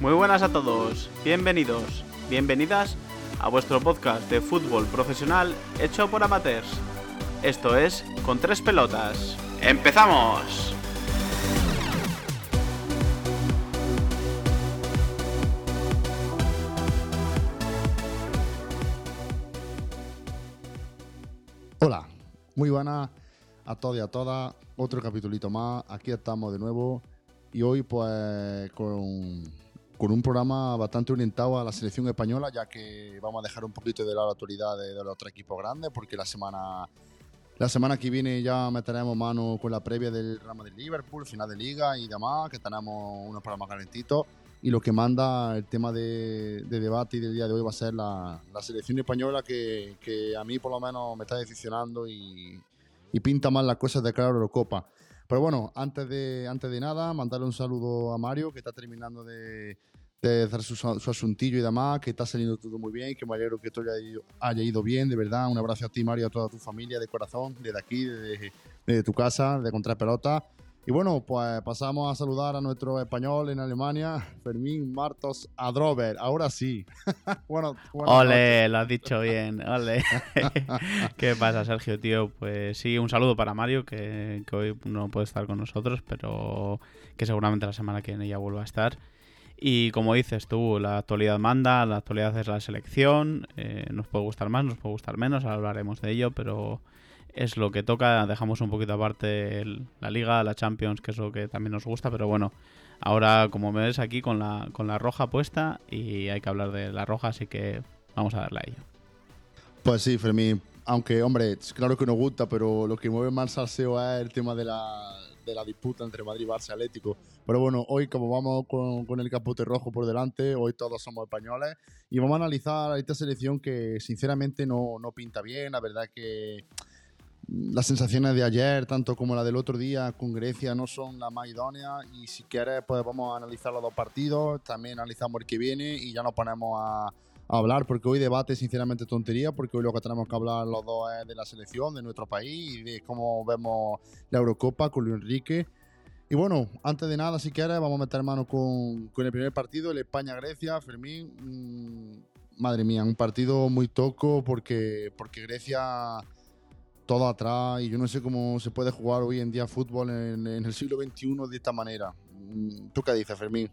Muy buenas a todos, bienvenidos, bienvenidas a vuestro podcast de fútbol profesional hecho por amateurs. Esto es Con tres pelotas. ¡Empezamos! Hola, muy buenas a todos y a todas. Otro capitulito más. Aquí estamos de nuevo. Y hoy, pues, con, con un programa bastante orientado a la selección española, ya que vamos a dejar un poquito de la autoridad de, de los otros equipos grandes, porque la semana, la semana que viene ya meteremos mano con la previa del rama de Liverpool, final de liga y demás, que tenemos unos programas calentitos. Y lo que manda el tema de, de debate y del día de hoy va a ser la, la selección española, que, que, a mí por lo menos me está decepcionando y, y pinta mal las cosas de cara a la Eurocopa. Pero bueno, antes de, antes de nada, mandarle un saludo a Mario, que está terminando de, de hacer su, su, asuntillo y demás, que está saliendo todo muy bien, que me alegro que todo haya ido, haya ido bien, de verdad. Un abrazo a ti, Mario, a toda tu familia de corazón, desde aquí, desde, tu casa, de Contra Pelota. Y bueno, pues pasamos a saludar a nuestro español en Alemania, Fermín Martos Adrover. Ahora sí. bueno, ole, lo has dicho bien. Ole. ¿Qué pasa, Sergio, tío? Pues sí, un saludo para Mario, que, que, hoy no puede estar con nosotros, pero que seguramente la semana que viene ya vuelva a estar. Y como dices tú, la actualidad manda, la actualidad es la selección. Eh, nos puede gustar más, nos puede gustar menos, ahora hablaremos de ello, pero es lo que toca. Dejamos un poquito aparte la Liga, la Champions, que es lo que también nos gusta, pero bueno, ahora como me ves aquí con la, con la roja puesta y hay que hablar de la roja, así que vamos a darle a ello. Pues sí, Fermín, aunque hombre, claro que nos gusta, pero lo que mueve más salseo es el tema de la, de la disputa entre Madrid Barça Atlético. Pero bueno, hoy como vamos con, el capote rojo por delante, hoy todos somos españoles y vamos a analizar esta selección que sinceramente no, no pinta bien, la verdad que las sensaciones de ayer, tanto como la del otro día con Grecia, no son las más idóneas. Y si quieres, pues vamos a analizar los dos partidos. También analizamos el que viene y ya nos ponemos a hablar, porque hoy debate, sinceramente, tontería, porque hoy lo que tenemos que hablar los dos es de la selección, de nuestro país y de cómo vemos la Eurocopa con Luis Enrique. Y bueno, antes de nada, si quieres, vamos a meter mano con, con el primer partido, el España-Grecia. Fermín, mmm, madre mía, un partido muy toco porque, porque Grecia todo atrás y yo no sé cómo se puede jugar hoy en día fútbol en, en, el siglo XXI de esta manera. ¿Tú qué dices, Fermín?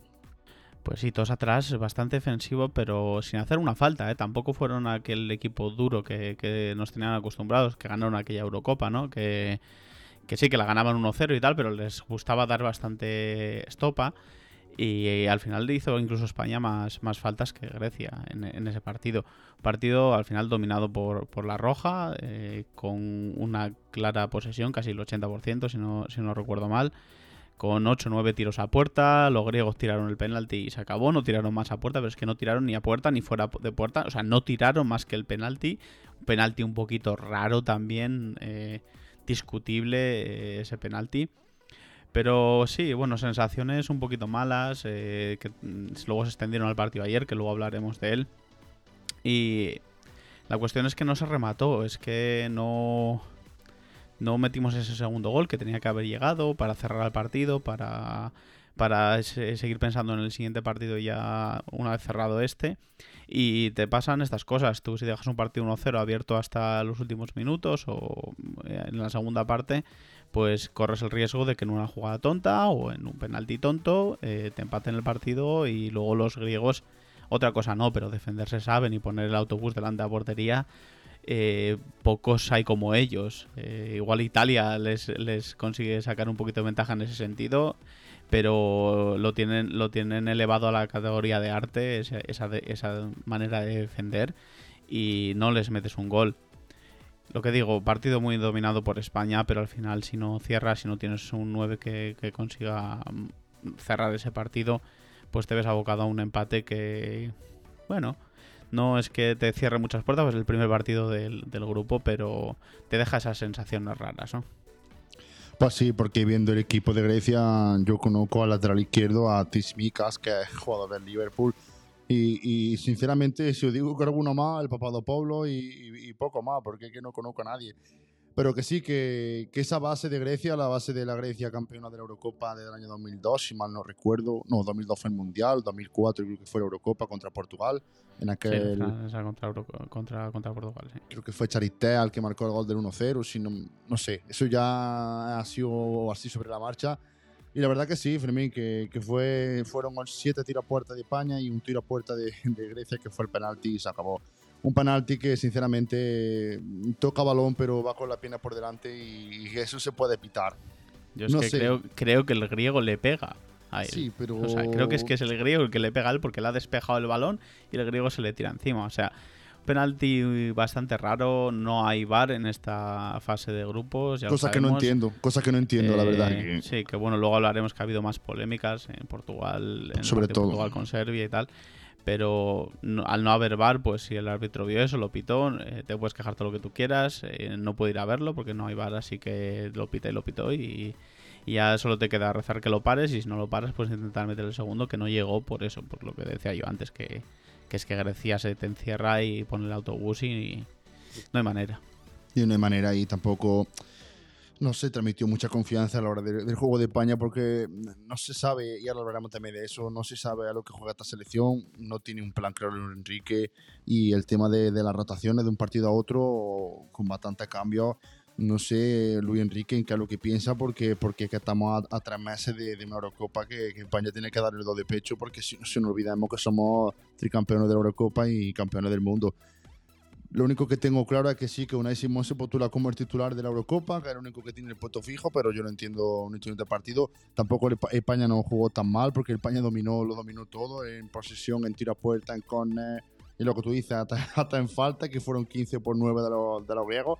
Pues sí, todos atrás, bastante defensivo, pero sin hacer una falta, ¿eh? Tampoco fueron aquel equipo duro que, que, nos tenían acostumbrados, que ganaron aquella Eurocopa, ¿no? Que, que sí, que la ganaban 1-0 y tal, pero les gustaba dar bastante estopa. Y al final hizo incluso España más, más faltas que Grecia en, en, ese partido. Partido al final dominado por, por la Roja, eh, con una clara posesión, casi el 80%, si no, si no recuerdo mal, con 8 o 9 tiros a puerta. Los griegos tiraron el penalti y se acabó, no tiraron más a puerta, pero es que no tiraron ni a puerta ni fuera de puerta, o sea, no tiraron más que el penalti. Un penalti un poquito raro también, eh, discutible eh, ese penalti. Pero sí, bueno, sensaciones un poquito malas, eh, que luego se extendieron al partido ayer, que luego hablaremos de él. Y la cuestión es que no se remató, es que no, no metimos ese segundo gol que tenía que haber llegado para cerrar el partido, para, para seguir pensando en el siguiente partido ya una vez cerrado este. Y te pasan estas cosas, tú si dejas un partido 1-0 abierto hasta los últimos minutos o en la segunda parte, pues corres el riesgo de que en una jugada tonta o en un penalti tonto eh, te empaten el partido y luego los griegos, otra cosa no, pero defenderse saben y poner el autobús delante de la portería, eh, pocos hay como ellos. Eh, igual Italia les, consigue sacar un poquito de ventaja en ese sentido, pero lo tienen, lo tienen elevado a la categoría de arte, esa, manera de defender, y no les metes un gol lo que digo, partido muy dominado por España, pero al final si no cierras, si no tienes un 9 que, que, consiga cerrar ese partido, pues te ves abocado a un empate que, bueno, no es que te cierre muchas puertas, pues es el primer partido del, del grupo, pero te deja esas sensaciones raras, ¿no? Pues sí, porque viendo el equipo de Grecia, yo conozco al lateral izquierdo a Tismikas, que es jugador del Liverpool. Y, sinceramente, si os digo que alguno más, el Papadopoulos y, y, y poco más, porque es que no conozco a nadie. Pero que sí, que, que, esa base de Grecia, la base de la Grecia campeona de la Eurocopa del año 2002, si mal no recuerdo, no, 2002 fue el Mundial, 2004 creo que fue la Eurocopa contra Portugal, en aquel... Sí, esa contra, contra, contra, Portugal, sí. Creo que fue Charité al que marcó el gol del 1-0, si no, no sé, eso ya ha sido así sobre la marcha. Y la verdad que sí, Fermín, que, que fue, fueron siete tiros a puerta de España y un tiro a puerta de, de Grecia, que fue el penalti y se acabó un penalti que sinceramente toca balón pero va con la pierna por delante y eso se puede pitar. Yo es no que sé. Creo, creo, que el griego le pega a él. Sí, pero... O sea, creo que es que es el griego el que le pega a él porque le ha despejado el balón y el griego se le tira encima. O sea, penalti bastante raro, no hay VAR en esta fase de grupos. Ya cosa que no entiendo, cosa que no entiendo, eh, la verdad. Sí, que bueno, luego hablaremos que ha habido más polémicas en Portugal, en Sobre todo. Portugal con Serbia y tal pero no, al no haber bar, pues si el árbitro vio eso, lo pitó, eh, te puedes quejar todo lo que tú quieras, eh, no puede ir a verlo porque no hay bar, así que lo pita y lo pitó y, y, ya solo te queda rezar que lo pares y si no lo pares, pues intentar meter el segundo que no llegó por eso, por lo que decía yo antes, que, que es que Grecia se te encierra y pone el autobús y, y no hay manera. Y no hay manera y tampoco no se transmitió mucha confianza a la hora de, del juego de España porque no se sabe, y ahora hablaremos también de eso, no se sabe a lo que juega esta selección, no tiene un plan claro Enrique y el tema de, de las rotaciones de un partido a otro con bastante cambio. No sé, Luis Enrique, en qué es lo que piensa, porque, porque que estamos a, tres meses de, de una Eurocopa que, España tiene que dar el do de pecho, porque si, si no olvidemos que somos tricampeones de la Eurocopa y campeones del mundo. Lo único que tengo claro es que sí, que Unai Simón se postula como el titular de la Eurocopa, que era el único que tiene el puesto fijo, pero yo no entiendo un instrumento de partido. Tampoco España no jugó tan mal, porque España dominó, lo dominó todo, en posesión, en tiro puerta, en córner, y lo que tú dices, hasta, hasta, en falta, que fueron 15 por 9 de los, de los griegos.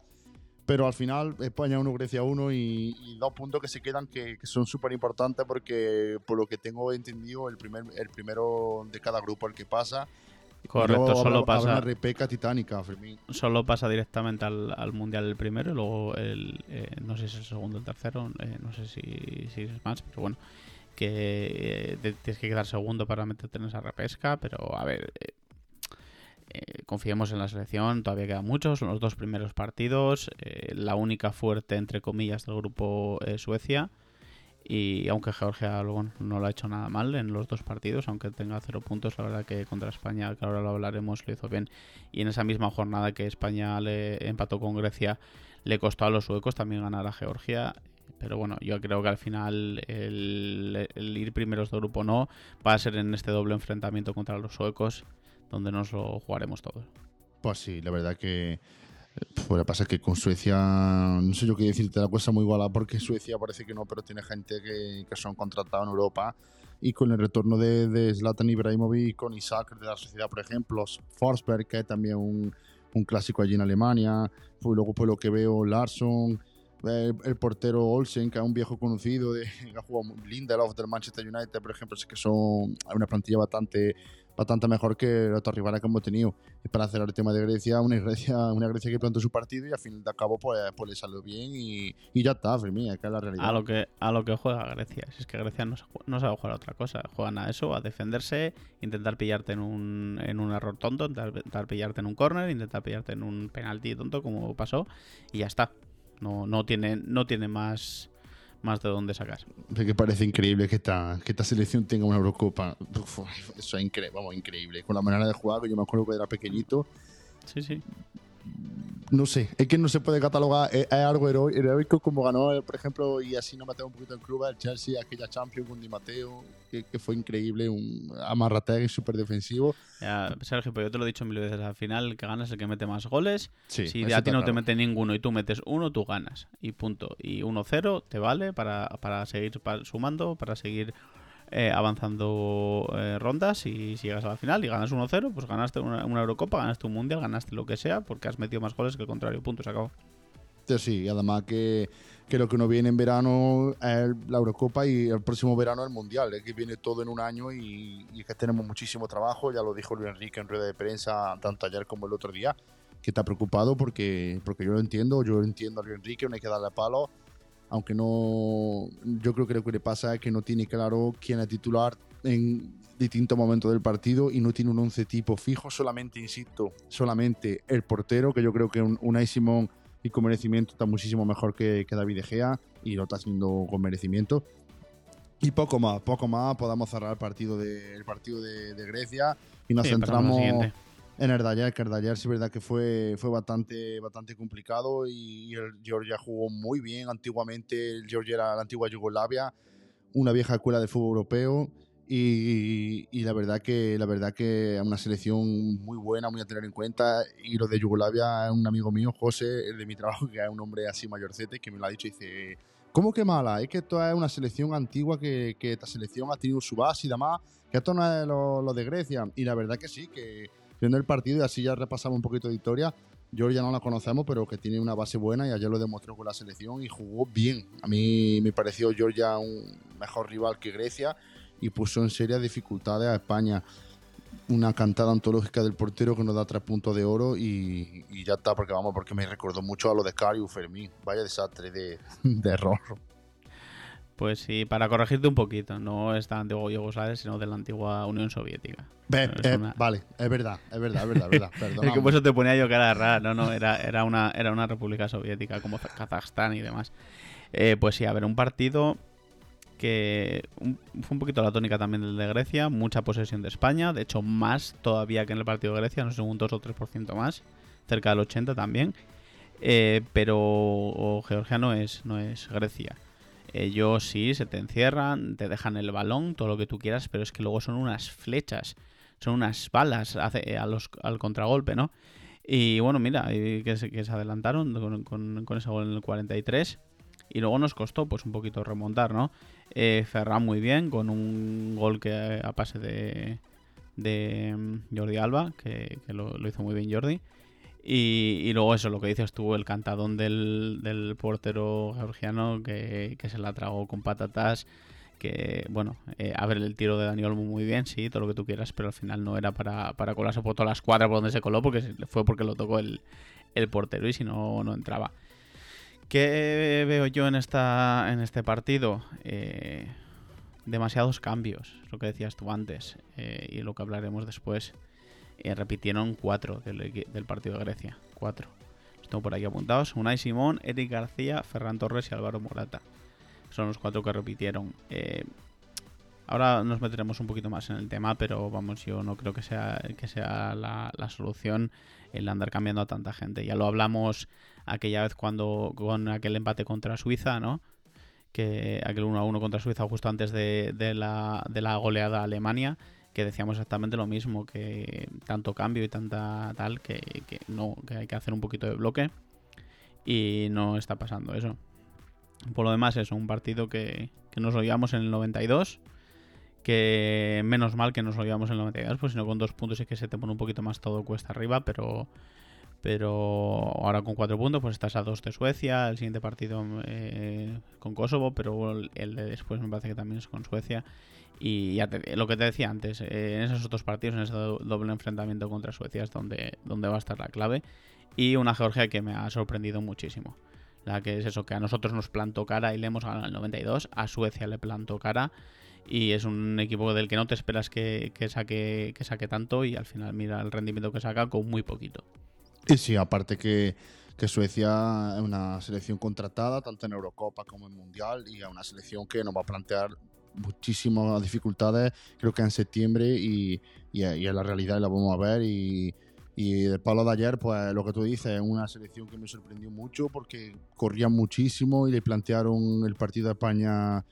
Pero al final, España 1, Grecia 1 y, y, dos puntos que se quedan que, que son súper importantes porque, por lo que tengo entendido, el, primer, el primero de cada grupo el que pasa Correcto, luego solo habrá, pasa. Habrá una repeca titánica, Fermín. Solo pasa directamente al, al, mundial el primero y luego el. Eh, no sé si es el segundo o el tercero, eh, no sé si, si, es más, pero bueno. Que eh, tienes que quedar segundo para meterte en esa repesca, pero a ver. Eh, confiemos en la selección, todavía quedan muchos, son los dos primeros partidos, la única fuerte, entre comillas, del grupo Suecia. Y aunque Georgia bueno, no lo ha hecho nada mal en los dos partidos, aunque tenga cero puntos, la verdad que contra España, que ahora lo hablaremos, lo hizo bien. Y en esa misma jornada que España le empató con Grecia, le costó a los suecos también ganar a Georgia. Pero bueno, yo creo que al final el, el ir primeros de grupo no va a ser en este doble enfrentamiento contra los suecos, donde nos lo jugaremos todos. Pues sí, la verdad que pues lo que pasa es que con Suecia, no sé yo qué decirte, la cosa muy igualada porque Suecia parece que no, pero tiene gente que, que son contratados en Europa y con el retorno de, de Zlatan Ibrahimovic, con Isaac de la sociedad, por ejemplo, Forsberg, que es también un, un clásico allí en Alemania, pues luego por lo que veo Larsson, el, el, portero Olsen, que es un viejo conocido, que ha jugado Lindelof del Manchester United, por ejemplo, es que son una plantilla bastante bastante mejor que los otros rivales que hemos tenido. Y para cerrar el tema de Grecia, una Grecia, una Grecia que plantó su partido y al fin de cabo pues, pues le salió bien y, y ya está, Fermín, es la realidad. A lo que, a lo que juega Grecia, si es que Grecia no, no sabe jugar a otra cosa, juegan a eso, a defenderse, intentar pillarte en un, en un error tonto, intentar pillarte en un corner, intentar pillarte en un penalti tonto como pasó y ya está. No, no, tiene, no tiene más más de dónde sacar. Es que parece increíble que esta, que esta selección tenga una Eurocopa. Uf, eso es increíble, vamos, increíble. Con la manera de jugar, que yo me acuerdo que era pequeñito. Sí, sí. No sé, es que no se puede catalogar, es, es algo heroico como ganó, por ejemplo, y así no mateo un poquito el club, el Chelsea, aquella Champions con Di Matteo, que, que fue increíble, un amarrategui súper defensivo. Ya, Sergio, pues yo te lo he dicho mil veces, al final que gana es el que mete más goles. Sí, si a ti no claro. te mete ninguno y tú metes uno, tú ganas. Y punto. Y 1-0 te vale para, para seguir sumando, para seguir eh, avanzando eh, rondas y si llegas a la final y ganas 1-0, pues ganaste una, una, Eurocopa, ganaste un Mundial, ganaste lo que sea, porque has metido más goles que el contrario. Punto, se acabó. Sí, además que, que lo que nos viene en verano es la Eurocopa y el próximo verano el Mundial, es que viene todo en un año y, y es que tenemos muchísimo trabajo, ya lo dijo Luis Enrique en rueda de prensa tanto ayer como el otro día, que está preocupado porque, porque yo lo entiendo, yo entiendo a Luis Enrique, no hay que darle palo, aunque no, yo creo que lo que le pasa es que no tiene claro quién es titular en distintos momentos del partido y no tiene un once tipo fijo, solamente, insisto, solamente el portero, que yo creo que un, Unai Simón y con merecimiento está muchísimo mejor que, que David Gea y lo está haciendo con merecimiento. Y poco más, poco más, podamos cerrar el partido de, el partido de, de Grecia y nos Sí, centramos. En el de ayer, que el de ayer sí es verdad que fue, fue bastante, bastante complicado y, y el Georgia jugó muy bien. Antiguamente el Georgia era la antigua Yugoslavia, una vieja escuela de fútbol europeo y, y la verdad que la verdad que es una selección muy buena, muy a tener en cuenta. Y lo de Yugoslavia un amigo mío, José, el de mi trabajo, que es un hombre así mayorcete, que me lo ha dicho y dice... ¿Cómo que mala? Es que esto es una selección antigua que, que esta selección ha tenido su base y demás, que esto no es lo, lo de Grecia. Y la verdad que sí, que viendo el partido y así ya repasamos un poquito de historia. Georgia no la conocemos, pero que tiene una base buena y ayer lo demostró con la selección y jugó bien. A mí me pareció Georgia un mejor rival que Grecia y puso en serias dificultades a España. Una cantada antológica del portero que nos da tres puntos de oro y, ya está, porque vamos, porque me recordó mucho a lo de Cariu Fermín. Vaya desastre de, de error. Pues sí, para corregirte un poquito, no es de la antigua Yugoslavia, sino de la antigua Unión Soviética. Ve, Es eh, una- Vale, es verdad, es verdad, es verdad, es verdad. Es que por eso te ponía yo cara rara. No, no, era, era, una, era una república soviética como Kazajstán y demás. Eh, pues sí, a ver, un partido que un- fue un poquito la tónica también del de Grecia. Mucha posesión de España, de hecho más todavía que en el partido de Grecia, no sé, un 2 o 3% más, cerca del 80 también. Eh, pero Georgia no es, no es Grecia. Ellos sí, se te encierran, te dejan el balón, todo lo que tú quieras, pero es que luego son unas flechas, son unas balas hace- a los, al contragolpe, ¿no? Y bueno, mira, que se, que se adelantaron con, con, ese gol en el 43. Y luego nos costó pues un poquito remontar, ¿no? Eh, Ferran muy bien, con un gol que a pase de, de mm, Jordi Alba, que, lo hizo muy bien Jordi. Y, luego eso, lo que dices tú, el cantadón del, del portero georgiano que, que se la tragó con patatas. Que, bueno, eh, a ver, el tiro de Dani Olmo muy bien, sí, todo lo que tú quieras, pero al final no era para, para colarse por todas las cuadras por donde se coló, porque fue porque lo tocó el, el portero y si no, no entraba. ¿Qué veo yo en, esta, en este partido? Eh, demasiados cambios, lo que decías tú antes, eh, y lo que hablaremos después. Eh, repitieron cuatro del, partido de Grecia. Cuatro. Los por aquí apuntados. Unai Simón, Eric García, Ferran Torres y Álvaro Morata. Son los cuatro que repitieron. Eh, ahora nos meteremos un poquito más en el tema, pero vamos, yo no creo que sea, que sea la, la solución el andar cambiando a tanta gente. Ya lo hablamos aquella vez cuando con aquel empate contra Suiza, ¿no? Que aquel 1 a 1 contra Suiza justo antes de, de la, de la goleada a Alemania, que decíamos exactamente lo mismo, que tanto cambio y tanta tal, que, que no, que hay que hacer un poquito de bloque. Y no está pasando eso. Por lo demás, es un partido que, que nos olvidamos en el 92. Que menos mal que nos olvidamos en el 92, pues si no con dos puntos es que se te pone un poquito más todo cuesta arriba, pero pero ahora con cuatro puntos pues estás a dos de Suecia, el siguiente partido eh, con Kosovo, pero el, de después me parece que también es con Suecia. Y ya te- lo que te decía antes, eh, en esos otros partidos, en ese do- doble enfrentamiento contra Suecia es donde, donde va a estar la clave. Y una Georgia que me ha sorprendido muchísimo. La que es eso, que a nosotros nos plantó cara y le hemos ganado el 92, a Suecia le plantó cara y es un equipo del que no te esperas que, que saque, que saque tanto y al final mira el rendimiento que saca con muy poquito. Y sí, aparte que, que Suecia es una selección contratada, tanto en Eurocopa como en Mundial, y es una selección que nos va a plantear muchísimas dificultades, creo que en septiembre, y, y, y en la realidad la vamos a ver. Y, y del palo de ayer, pues lo que tú dices, es una selección que me sorprendió mucho porque corrían muchísimo y le plantearon el partido a España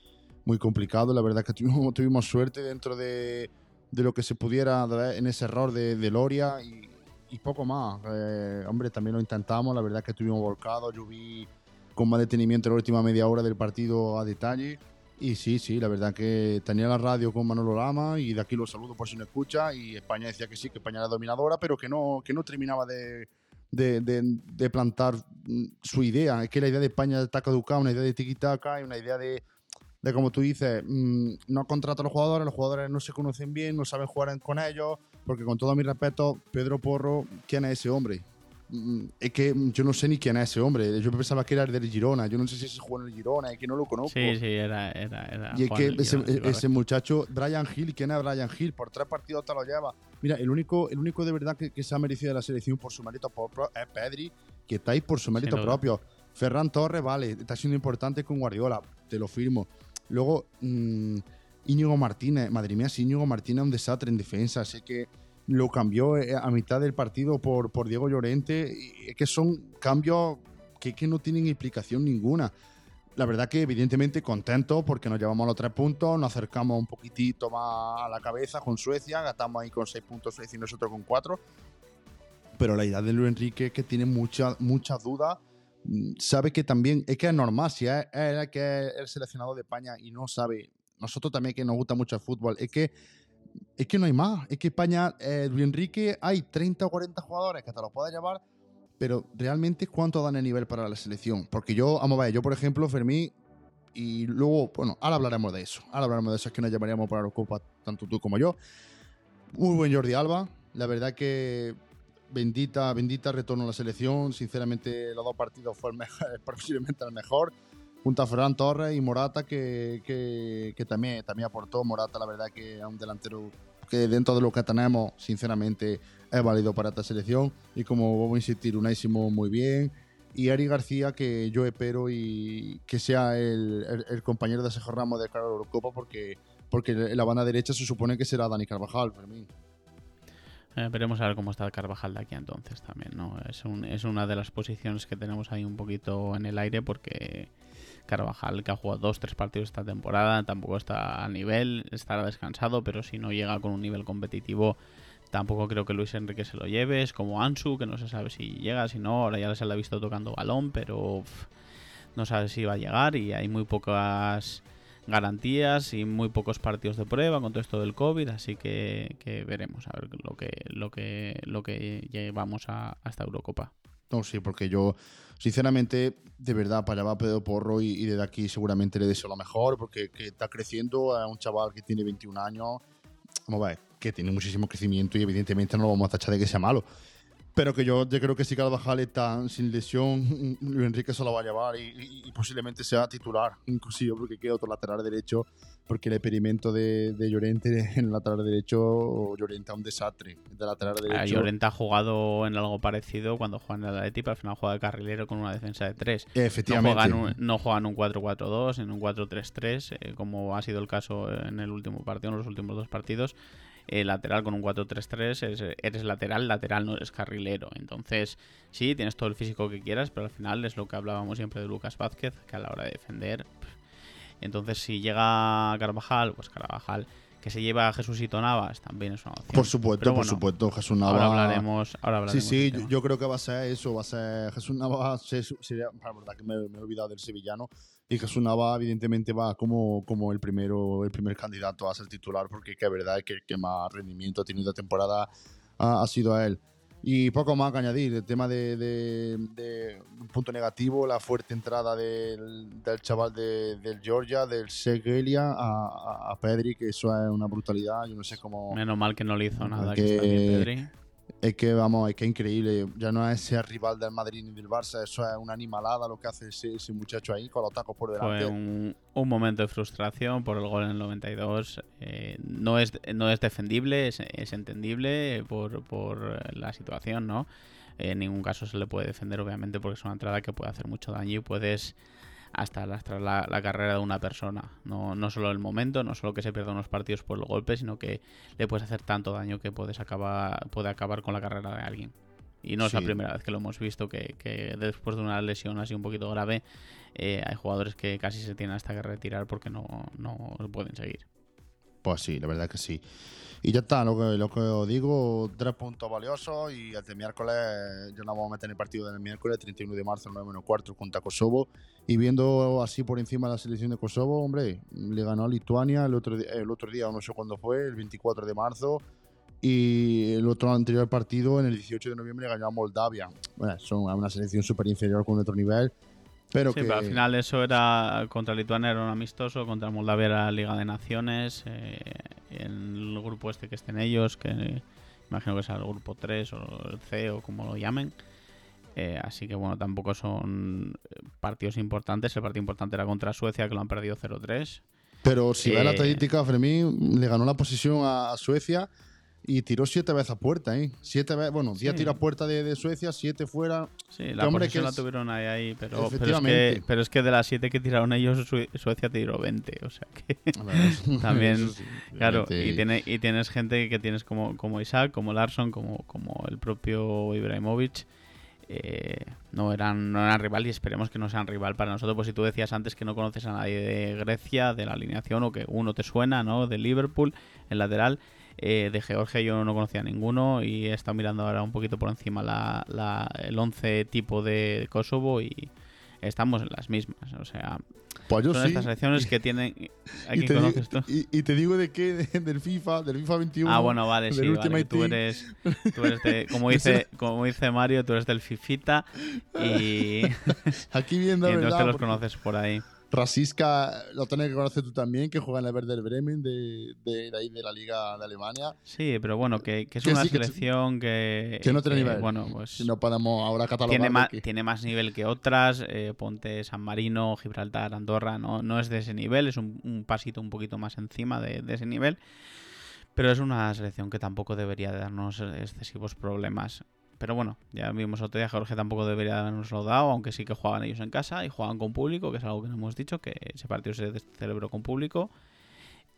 muy complicado. La verdad que tuvimos, tuvimos suerte dentro de, de lo que se pudiera en ese error de, de Loria y, y poco más. Eh, hombre, también lo intentamos, la verdad que estuvimos volcados. Yo vi con más detenimiento la última media hora del partido a detalle. Y sí, sí, la verdad que tenía la radio con Manolo Lama y de aquí los saludo por si no escucha. Y España decía que sí, que España era dominadora, pero que no, que no terminaba de, de, plantar mm, su idea. Es que la idea de España está caducada, una idea de tiki-taka y una idea de, de, como tú dices, mm, no contrata a los jugadores, los jugadores no se conocen bien, no saben jugar con ellos, porque con todo mi respeto, Pedro Porro, ¿quién es ese hombre? Mm, es que yo no sé ni quién es ese hombre. Yo pensaba que era el del Girona. Yo no sé si se jugó en el Girona, es que no lo conozco. Sí, sí, era. era, era y es que ese, muchacho, Brian Hill, ¿quién es Brian Hill? Por tres partidos te lo lleva. Mira, el único, el único de verdad que, se ha merecido de la selección por su mérito propio es Pedri, que está ahí por su mérito propio. Ferran Torres, vale, está siendo importante con Guardiola, te lo firmo. Luego, mmm, Íñigo Martínez, madre mía, si Íñigo Martínez es un desastre en defensa, así que lo cambió eh, a mitad del partido por, por Diego Llorente. Es que son cambios que, que no tienen explicación ninguna. La verdad que evidentemente contento porque nos llevamos los tres puntos, nos acercamos un poquitito más a la cabeza con Suecia, gastamos ahí con seis puntos Suecia y nosotros con cuatro. Pero la idea de Luis Enrique es que tiene muchas muchas dudas. Mm, sabe que también, es que es normal, si es, es, es el seleccionado de España y no sabe, nosotros también que nos gusta mucho el fútbol, es que es que no hay más. Es que España, eh, Luis Enrique, hay 30 o 40 jugadores que te los puedes llevar, pero realmente cuánto dan el nivel para la selección. Porque yo, vamos a ver, yo por ejemplo, Fermín, y luego, bueno, ahora hablaremos de eso. Ahora hablaremos de eso, es que nos llamaríamos para la Copa, tanto tú como yo. Muy buen Jordi Alba. La verdad que bendita, bendita retorno a la selección. Sinceramente, los dos partidos fue el mejor, posiblemente el mejor junto a Ferran Torres y Morata, que, que, también, también aportó. Morata, la verdad, que es un delantero que dentro de lo que tenemos, sinceramente, es válido para esta selección. Y como vamos a insistir, unísimo muy bien. Y Ari García, que yo espero y que sea el, el, compañero de Sergio Ramos de cara a la Eurocopa, porque, porque en la banda derecha se supone que será Dani Carvajal, Fermín. Eh, veremos a ver cómo está Carvajal de aquí entonces también, ¿no? Es, un, es una de las posiciones que tenemos ahí un poquito en el aire porque Carvajal, que ha jugado dos, tres partidos esta temporada, tampoco está a nivel, estará descansado, pero si no llega con un nivel competitivo, tampoco creo que Luis Enrique se lo lleve. Es como Ansu, que no se sabe si llega, si no, ahora ya se le ha visto tocando balón, pero no sabe si va a llegar y hay muy pocas garantías y muy pocos partidos de prueba con todo esto del COVID, así que, veremos a ver lo que lo que lo que llevamos a, esta Eurocopa. No, sí, porque yo, sinceramente, de verdad, para va Pedro Porro y, desde aquí seguramente le deseo lo mejor, porque está creciendo, es un chaval que tiene 21 años, vamos a que tiene muchísimo crecimiento y evidentemente no lo vamos a tachar de que sea malo. Pero que yo, yo creo que si Carvajal está sin lesión, Luis Enrique se lo va a llevar y, posiblemente sea titular, inclusive porque queda otro lateral derecho, porque el experimento de, de Llorente en el lateral derecho, Llorente es un desastre. De lateral ah, derecho. Llorente ha jugado en algo parecido cuando juega en el Atleti, pero al final juega de carrilero con una defensa de tres. Efectivamente. No juega en un, 4-4-2, en un 4-3-3, eh, como ha sido el caso en el último partido, en los últimos dos partidos. Eh, lateral con un 4-3-3, eres lateral, lateral no eres carrilero. Entonces, sí, tienes todo el físico que quieras, pero al final es lo que hablábamos siempre de Lucas Vázquez, que a la hora de defender. Entonces, si llega Carvajal, pues Carvajal que se lleva a Jesucito Navas también es una opción. Por supuesto, por supuesto, Jesús Navas. Ahora hablaremos, ahora hablaremos Sí, sí, yo, creo que va a ser eso, va a ser Jesús Navas, sería, la verdad que me, he olvidado del sevillano, y Jesús Navas evidentemente va como, como el primero el primer candidato a ser titular, porque que es verdad que el que más rendimiento ha tenido la temporada ha, ha sido a él. Y poco más que añadir, el tema de, un punto negativo, la fuerte entrada del, chaval del Georgia, del Segelia a, a, Pedri, que eso es una brutalidad, yo no sé cómo... Menos mal que no le hizo nada que, Pedri es que vamos, es que es increíble. Ya no es ser rival del Madrid ni del Barça, eso es una animalada lo que hace ese, muchacho ahí con los tacos por delante. Fue un, momento de frustración por el gol en el 92. Eh, no, es, no es defendible, es, es entendible por, por, la situación, ¿no? En ningún caso se le puede defender, obviamente, porque es una entrada que puede hacer mucho daño y puedes hasta la, la, carrera de una persona. No, no solo el momento, no solo que se pierdan unos partidos por el golpe, sino que le puedes hacer tanto daño que puedes acabar, puede acabar con la carrera de alguien. Y no es la primera vez que lo hemos visto, que, que, después de una lesión así un poquito grave, eh, hay jugadores que casi se tienen hasta que retirar porque no, no pueden seguir. Pues sí, la verdad que sí. Y ya está, lo que, lo que os digo, tres puntos valiosos y este miércoles, yo no vamos a meter en el partido del miércoles, 31 de marzo, 9 menos cuarto contra Kosovo. Y viendo así por encima la selección de Kosovo, hombre, le ganó a Lituania el otro, el otro día, no sé cuándo fue, el 24 de marzo. Y el otro anterior partido, en el 18 de noviembre, ganó a Moldavia. Bueno, son una selección súper inferior con otro nivel. Pero sí, que... pero al final eso era contra Lituania era un amistoso, contra Moldavia era Liga de Naciones, eh, en el grupo este que estén ellos, que imagino que sea el grupo 3 o el C o como lo llamen. Eh, así que bueno, tampoco son partidos importantes. El partido importante era contra Suecia, que lo han perdido 0-3. Pero si ve la Eh, estadística, Fermín le ganó la posición a Suecia y tiró siete veces a puerta, ¿eh? Siete veces, bueno, 10 Sí. tiros a puerta de, de Suecia, siete fuera. Sí, la hombre, posesión que la tuvieron ahí, ahí pero, pero, es Efectivamente. que, pero es que de las 7 que tiraron ellos, Sue- Suecia tiró 20. O sea que. También, sí, Claro, y, tiene, y tienes gente que tienes como, como Isaac, como Larson, como, como el propio Ibrahimovic. eh, no, eran, no eran rival y esperemos que no sean rival para nosotros. Pues si tú decías antes que no conoces a nadie de Grecia, de la alineación, o que uno te suena, ¿no? De Liverpool, el lateral. Eh, de Georgia yo no conocía a ninguno y he estado mirando ahora un poquito por encima la, la- el 11 tipo de Kosovo y estamos en las mismas. O sea, Pues yo son sí. estas selecciones que tienen... ¿A y te, digo, conoces tú? y, y te digo de qué, de- del FIFA, del FIFA 21. Ah, bueno, vale, del sí, vale, tú eres, tú eres de, como dice, como dice Mario, tú eres del Fifita y, Aquí viendo, la entonces verdad, te los porque conoces por ahí. Rasiska lo tienes que conocer tú también, que juega en el Werder Bremen de, de, de ahí de la Liga de Alemania. Sí, pero bueno, que, que es Que una sí, selección que, que no tiene nivel. Bueno, pues Si no podemos ahora catalogar. tiene, más, que- tiene más nivel que otras. eh, ponte San Marino, Gibraltar, Andorra, no, no es de ese nivel, es un, un pasito un poquito más encima de, de ese nivel. Pero es una selección que tampoco debería de darnos excesivos problemas. Pero bueno, ya vimos otro día, Jorge tampoco debería habernoslo dado, aunque sí que jugaban ellos en casa y jugaban con público, que es algo que no hemos dicho, que ese partido se celebró con público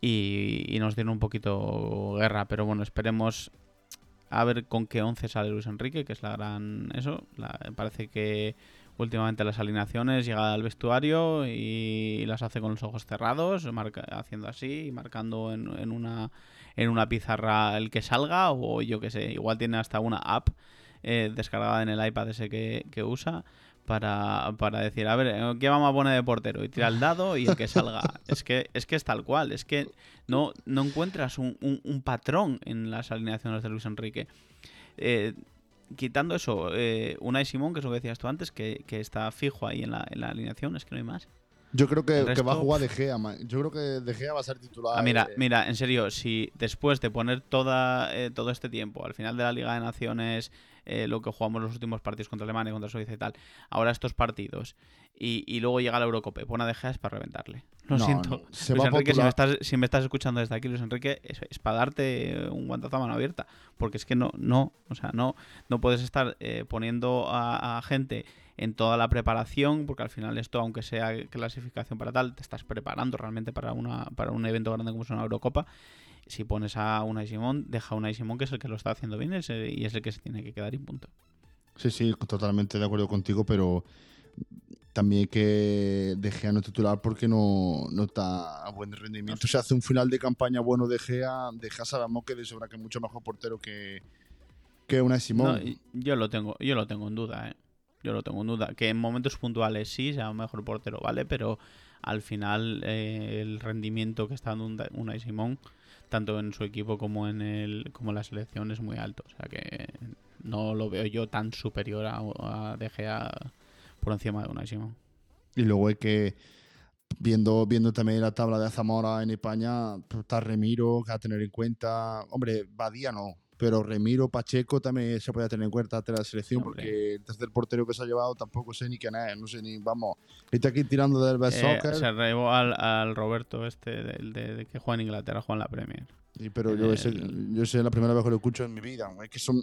y, nos dieron un poquito guerra. Pero bueno, esperemos a ver con qué 11 sale Luis Enrique, que es la gran... Eso, la- parece que últimamente las alineaciones llega al vestuario y las hace con los ojos cerrados, marca- haciendo así, y marcando en, en una en una pizarra el que salga o yo que sé, igual tiene hasta una app eh, descargada en el iPad ese que, que usa para, para decir, a ver, eh, ¿qué vamos a poner de portero? Y tira el dado y el que salga. es que es que es tal cual, es que no, no encuentras un, un- un patrón en las alineaciones de Luis Enrique. Eh, quitando eso, eh, Unai Simón, que es lo que decías tú antes, que, que está fijo ahí en la, en la alineación, es que no hay más. Yo creo que, va a jugar De Gea, man. Yo creo que De Gea va a ser titular. Ah, mira, eh, mira, en serio, si después de poner toda, eh, todo este tiempo, al final de la Liga de Naciones, eh, lo que jugamos los últimos partidos contra Alemania, contra Suiza y tal, ahora estos partidos, y, y luego llega la Eurocopa pone a De Gea es para reventarle. Lo no, siento. Se Luis Enrique, si me, estás, si me estás escuchando desde aquí, Luis Enrique, es, es para darte un guantazo a mano abierta. Porque es que no, no, o sea, no, no puedes estar eh, poniendo a, a gente en toda la preparación, porque al final esto, aunque sea clasificación para tal, te estás preparando realmente para una para un evento grande como es una Eurocopa. Si pones a Unai Simón, deja a Unai Simón, que es el que lo está haciendo bien y es el que se tiene que quedar y punto. Sí, sí, totalmente de acuerdo contigo, pero también que De Gea no es titular porque no, no está a buen rendimiento. Si hace un final de campaña bueno De Gea, De Gea sabemos que de sobra que es mucho mejor portero que, que una Simón. No, yo lo tengo, yo lo tengo en duda, ¿eh? Yo lo tengo en duda. Que en momentos puntuales sí sea un mejor portero, ¿vale? Pero al final eh, el rendimiento que está dando Unai Simón, tanto en su equipo como en el, como en la selección, es muy alto. O sea que no lo veo yo tan superior a, a De Gea por encima de Unai. Y luego hay que, viendo, viendo también la tabla de Zamora en España, pues, está Remiro, que a tener en cuenta. Hombre, Badía no, pero Remiro, Pacheco también se puede tener en cuenta ante la selección, Hombre. porque el tercer portero que se ha llevado tampoco sé ni quién es, no sé ni, vamos. Está aquí tirando del best Eh, soccer, se llevó al, al Roberto este del de, de que juega en Inglaterra, juega en la Premier. y- pero yo, ese, yo sé la primera vez que lo escucho en mi vida. Es que son.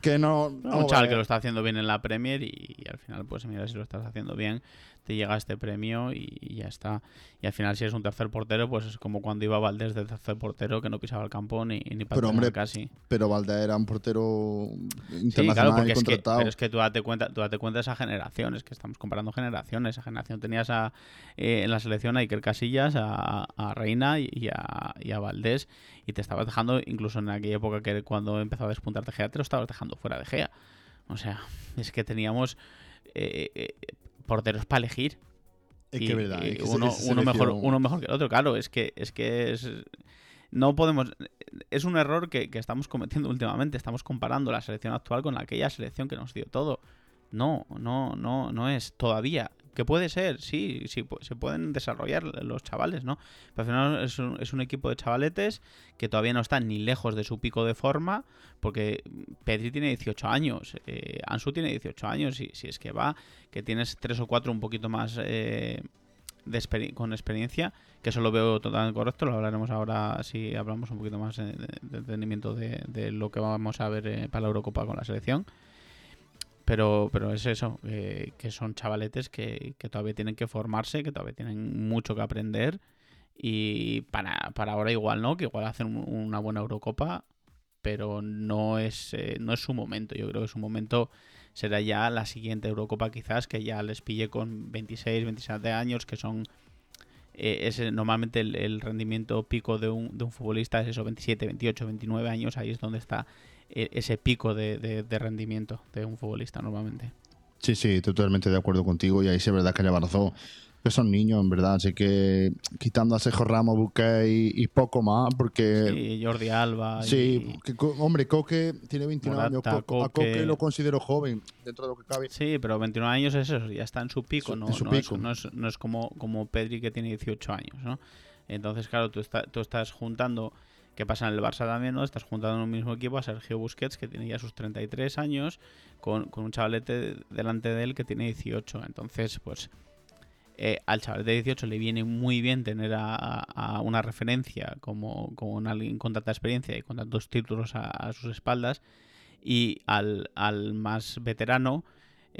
Que no. Un chaval que lo está haciendo bien en la Premier y, y al final, pues mira, si lo estás haciendo bien, te llega este premio y, y ya está. Y al final, si es un tercer portero, pues es como cuando iba Valdés de tercer portero, que no pisaba el campo ni, ni para Pero, hombre, casi. Pero Valdés era un portero Sí, internacional claro, porque y es que, contratado. pero es que tú date cuenta, tú date cuenta de esa generación, es que estamos comparando generaciones. Esa generación tenías a, eh, en la selección a Iker Casillas, a, a Reina y a, y a Valdés, y te estabas dejando, incluso en aquella época que cuando empezó a despuntar de Gea, te lo estabas dejando fuera de Gea. O sea, es que teníamos eh, eh, porteros para elegir. Es y- que es verdad. y es que uno, mejor, uno mejor que el otro, claro, es que es que es no podemos. Es un error que, que, estamos cometiendo últimamente. Estamos comparando la selección actual con aquella selección que nos dio todo. No, no, no, no es todavía. Que puede ser, sí, sí, se pueden desarrollar los chavales, ¿no? Pero al final es un, es un, equipo de chavaletes que todavía no están ni lejos de su pico de forma, porque Pedri tiene 18 años, eh, Ansu tiene 18 años, y si es que va, que tienes tres o cuatro un poquito más eh, de con experiencia, que eso lo veo totalmente correcto, lo hablaremos ahora si hablamos un poquito más de, de entendimiento de, de, lo que vamos a ver eh, para la Eurocopa con la selección. Pero, pero es eso, eh, que son chavaletes que, que, todavía tienen que formarse, que todavía tienen mucho que aprender. Y para, para ahora igual, ¿no? Que igual hacen una buena Eurocopa, pero no es, eh, no es su momento. Yo creo que su momento será ya la siguiente Eurocopa quizás, que ya les pille con 26, 27 años, que son... Eh, es normalmente el, el, rendimiento pico de un, de un futbolista es eso, 27, 28, 29 años, ahí es donde está ese pico de, de, de, rendimiento de un futbolista normalmente. Sí, sí, totalmente de acuerdo contigo y ahí sí es verdad que lleva razón. Que son niños, en verdad, así que quitando a Sergio Ramos, Buque y, y, poco más, porque... Sí, Jordi Alba. Sí, y... que, hombre, Coque tiene 29 Morata, años, Co Coque... a Coque lo considero joven, dentro de lo que cabe. Sí, pero 29 años es eso, ya está en su pico, ¿no? En su no, pico. Es, no, es, no es como, como Pedri que tiene 18 años, ¿no? Entonces, claro, tú, está, tú estás juntando que pasa en el Barça también, ¿no? Estás juntando en un mismo equipo a Sergio Busquets, que tiene ya sus 33 años, con, con un chavalete delante de él que tiene 18. Entonces, pues eh, al chaval de 18 le viene muy bien tener a, a una referencia como, como alguien con tanta experiencia y con tantos títulos a, a sus espaldas. Y al, al más veterano,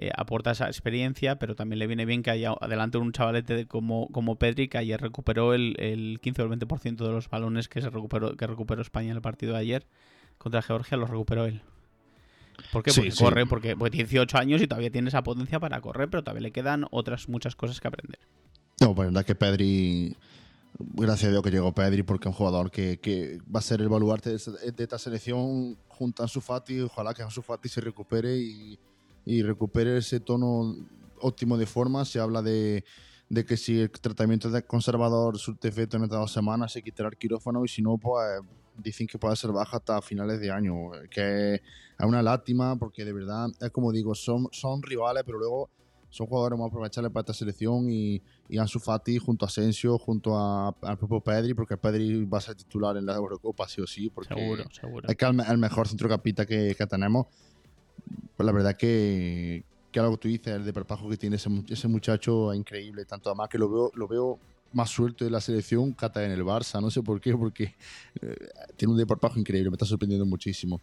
eh, aporta esa experiencia, pero también le viene bien que haya adelante un chavalete de como, como Pedri, que ayer recuperó el, el 15 o el 20% de los balones que, se recuperó, que recuperó España en el partido de ayer contra Georgia, los recuperó él. ¿Por qué? Porque sí, corre, sí. porque pues, 18 años y todavía tiene esa potencia para correr, pero todavía le quedan otras muchas cosas que aprender. No, pues verdad que Pedri, gracias a Dios que llegó Pedri, porque es un jugador que, que va a ser el baluarte de, de, esta selección junto a Ansu Fati. Ojalá que Ansu Fati se recupere y, y recupere ese tono óptimo de forma. Se habla de, de que si el tratamiento de conservador surte efecto en estas dos semanas, se quitará el quirófano y si no, pues dicen que puede ser baja hasta finales de año. Que es una lástima porque de verdad, es como digo, son, son rivales, pero luego son jugadores muy aprovechables para esta selección y, y Ansu Fati junto a Asensio, junto a, al propio Pedri, porque Pedri va a ser titular en la Eurocopa sí o sí, porque seguro, seguro. es que el, el mejor centrocampista que, que tenemos pues la verdad que, que algo que tú dices, el de perpajo que tiene ese, ese muchacho es increíble. Tanto además que lo veo, lo veo más suelto en la selección que hasta en el Barça. No sé por qué, porque eh, tiene un desparpajo increíble, me está sorprendiendo muchísimo.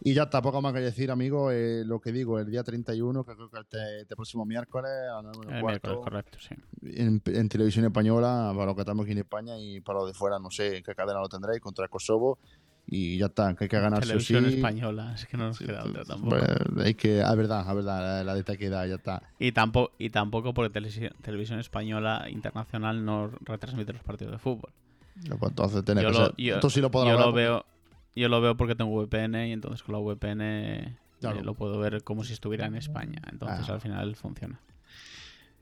Y ya tampoco más que decir, amigo, eh, lo que digo, el día 31, que creo que este, este próximo miércoles, a las 9 el correcto, sí. En, en, televisión española, para los que estamos aquí en España y para los de fuera, no sé qué cadena lo tendréis, contra Kosovo y ya está, que hay que ganar Televisión sí. española, es que no nos Sí, queda otra tampoco. Pues, hay que, a verdad, a verdad, la, la de ya está. Y tampoco, y tampoco porque televisión, televisión española internacional no retransmite los partidos de fútbol. Pues entonces tiene Yo que lo- ser. yo- Esto sí lo podrá Yo hablar lo porque- veo, yo lo veo porque tengo VPN y entonces con la VPN eh, Claro. lo puedo ver como si estuviera en España. Entonces Ah. al final funciona.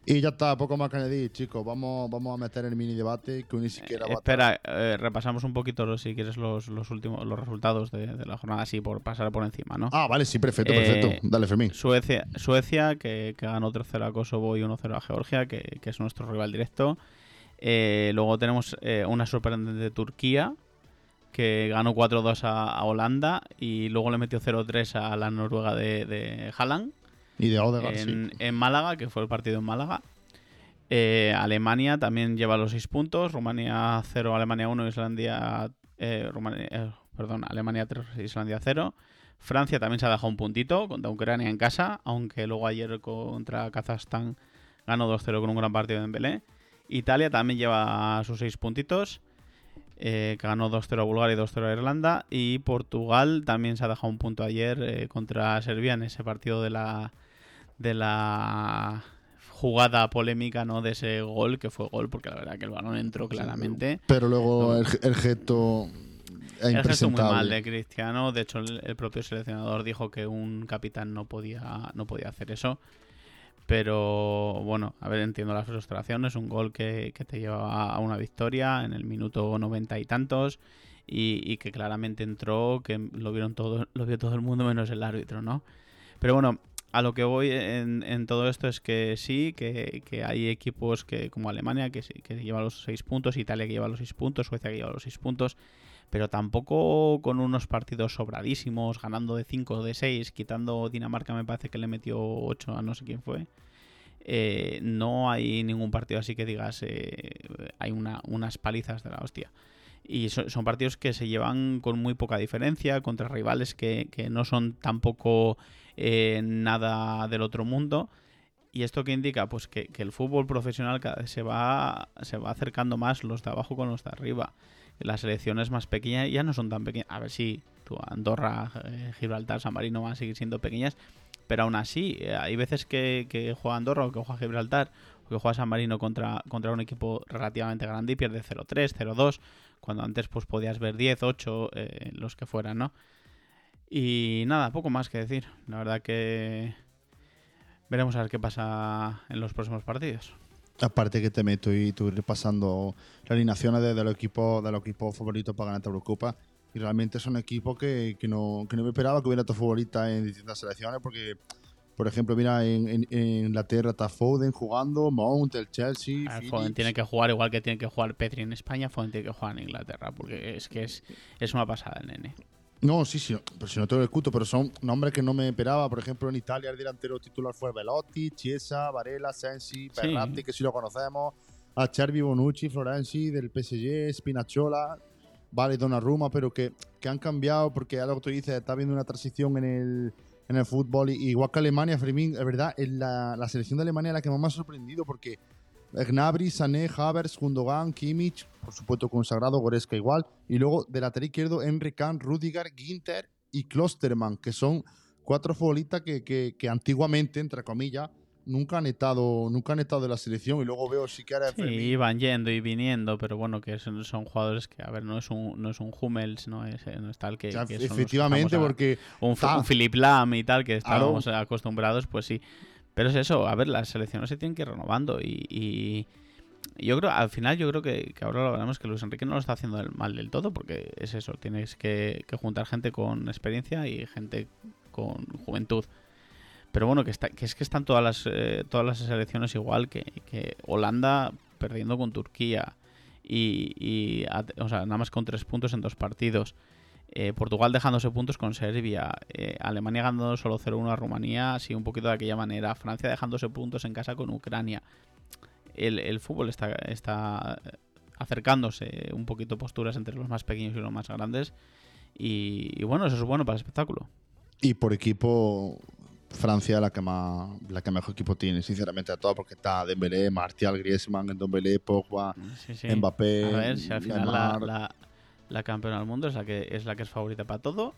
Y ya está, poco más que añadir, chicos. Vamos, vamos a meter el mini debate que ni siquiera va a Espera, eh, repasamos un poquito si quieres los, los últimos los resultados de, de la jornada así por pasar por encima, ¿no? Ah, vale, sí, perfecto, Eh, perfecto. Dale, Fermín. Suecia, Suecia que, que ganó 3-0 a Kosovo y 1-0 a Georgia, que, que es nuestro rival directo. Eh, luego tenemos eh, una sorprendente Turquía, que ganó 4-2 a, a Holanda y luego le metió 0-3 a la Noruega de, de Haaland Y de Odegaard, en, sí. en Málaga, que fue el partido en Málaga. Eh, Alemania también lleva los 6 puntos, Rumanía 0, Alemania 1, Islandia... eh, Rumania- eh, perdón, Alemania 3, Islandia 0. Francia también se ha dejado un puntito contra Ucrania en casa, aunque luego ayer contra Kazajstán ganó 2-0 con un gran partido de Dembélé. Italia también lleva sus 6 puntitos, eh, que ganó 2-0 a Bulgaria y 2-0 a Irlanda. Y Portugal también se ha dejado un punto ayer eh, contra Serbia en ese partido de la, de la jugada polémica ¿no? de ese gol, que fue gol, porque la verdad que el balón entró claramente. Pero luego el, el gesto es El gesto muy mal de Cristiano. De hecho, el, el propio seleccionador dijo que un capitán no podía, no podía hacer eso. Pero bueno, a ver, entiendo la frustración. Es un gol que, que te lleva a una victoria en el minuto noventa y tantos. y, que claramente entró, que lo vieron todo, lo vio todo el mundo menos el árbitro, ¿no? Pero bueno, a lo que voy en, todo esto es que sí, que, hay equipos que como Alemania que, que lleva los 6 puntos, Italia que lleva los 6 puntos, Suecia que lleva los 6 puntos, pero tampoco con unos partidos sobradísimos, ganando de 5 o de 6, quitando Dinamarca me parece que le metió 8 a no sé quién fue. Eh, no hay ningún partido así que digas eh, hay unas palizas de la hostia. Y son, partidos que se llevan con muy poca diferencia contra rivales que, no son tampoco eh, nada del otro mundo. ¿Y esto qué indica? Pues que, el fútbol profesional cada vez se va, se va acercando más los de abajo con los de arriba. Las selecciones más pequeñas ya no son tan pequeñas. A ver si tú, Andorra, eh, Gibraltar, San Marino van a seguir siendo pequeñas. Pero aún así, eh, hay veces que, que, juega Andorra o que juega Gibraltar o que juega San Marino contra, contra un equipo relativamente grande y pierde 0-3, 0-2 cuando antes pues podías ver 10, 8, eh, los que fueran, ¿no? Y nada, poco más que decir. La verdad que veremos a ver qué pasa en los próximos partidos. Aparte que te meto y tú repasando las alineaciones de, los equipos de los equipos favoritos para ganar la Eurocopa y realmente son equipos que, que, no, que no me esperaba que hubiera tu favorita en distintas selecciones porque por ejemplo, mira, en, Inglaterra está Foden jugando, Mount, el Chelsea. Foden tiene que jugar igual que tiene que jugar Petri en España, Foden tiene que jugar en Inglaterra, porque es que es, es una pasada el nene. No, sí, sí, pero si no te lo escuto, pero son nombres que no me esperaba. Por ejemplo, en Italia el delantero titular fue Velotti, Chiesa, Varela, Sensi, Berratti, que sí lo conocemos, a Chervi, Bonucci, Florenzi del PSG, Spinazzola, vale, Donnarumma, pero que, que han cambiado porque algo que tú dices, está viendo una transición en el en el fútbol. igual que Alemania, Fermín, es verdad, es la, la, selección de Alemania la que más me ha sorprendido porque Gnabry, Sané, Havertz, Gundogan, Kimmich, por supuesto consagrado, Goreska igual, y luego del lateral izquierdo Henry Kahn, Rudiger, Ginter y Klosterman, que son cuatro futbolistas que, que, que antiguamente, entre comillas, nunca han estado nunca han estado de la selección. Y luego veo si que sí, iban yendo y viniendo pero bueno que son, son, jugadores que a ver no es un no es un Hummels no es, no es tal que, efectivamente porque un, Philip Lam y tal que estábamos acostumbrados pues sí pero es eso a ver las selecciones se tienen que ir renovando y, yo creo al final yo creo que, ahora lo veremos que Luis Enrique no lo está haciendo mal del todo porque es eso tienes que, que juntar gente con experiencia y gente con juventud pero bueno, que, está, que es que están todas las, eh, todas las selecciones igual, que, Holanda perdiendo con Turquía y, o sea, nada más con tres puntos en dos partidos. Eh, Portugal dejándose puntos con Serbia, eh, Alemania ganando solo 0-1 a Rumanía, así un poquito de aquella manera, Francia dejándose puntos en casa con Ucrania. El, fútbol está, está acercándose un poquito posturas entre los más pequeños y los más grandes. Y, y, bueno, eso es bueno para el espectáculo. Y por equipo, Francia la que más la que mejor equipo tiene, sinceramente a todos, porque está Dembélé, Martial, Griezmann, Dembélé, Pogba, Mbappé. A ver si al final la, la, campeona del mundo es la que es la que es favorita para todo.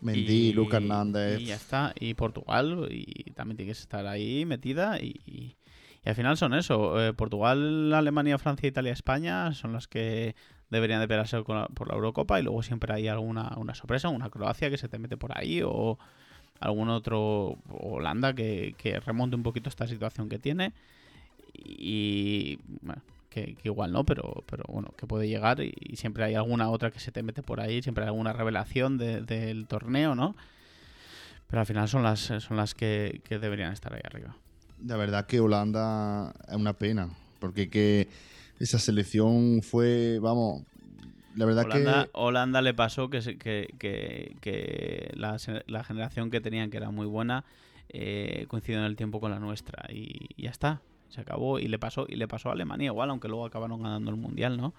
Mendy, Lucas Hernández. Y ya está. Y Portugal, y también tiene que estar ahí metida. Y, y, al final son eso. Eh, Portugal, Alemania, Francia, Italia, España son las que deberían de pelearse por la Eurocopa. Y luego siempre hay alguna una sorpresa, una Croacia que se te mete por ahí. O, algún otro Holanda que, remonte un poquito esta situación que tiene y bueno, que, igual no, pero, pero bueno, que puede llegar y, siempre hay alguna otra que se te mete por ahí, siempre hay alguna revelación del torneo, ¿no? Pero al final son las, son las que, que deberían estar ahí arriba. De verdad que Holanda es una pena, porque que esa selección fue, vamos, la verdad Holanda, que... Holanda le pasó que, que, que, la, generación que tenían, que era muy buena, eh, coincidió en el tiempo con la nuestra. Y ya está, se acabó. Y le pasó, y le pasó a Alemania igual, aunque luego acabaron ganando el Mundial, ¿no?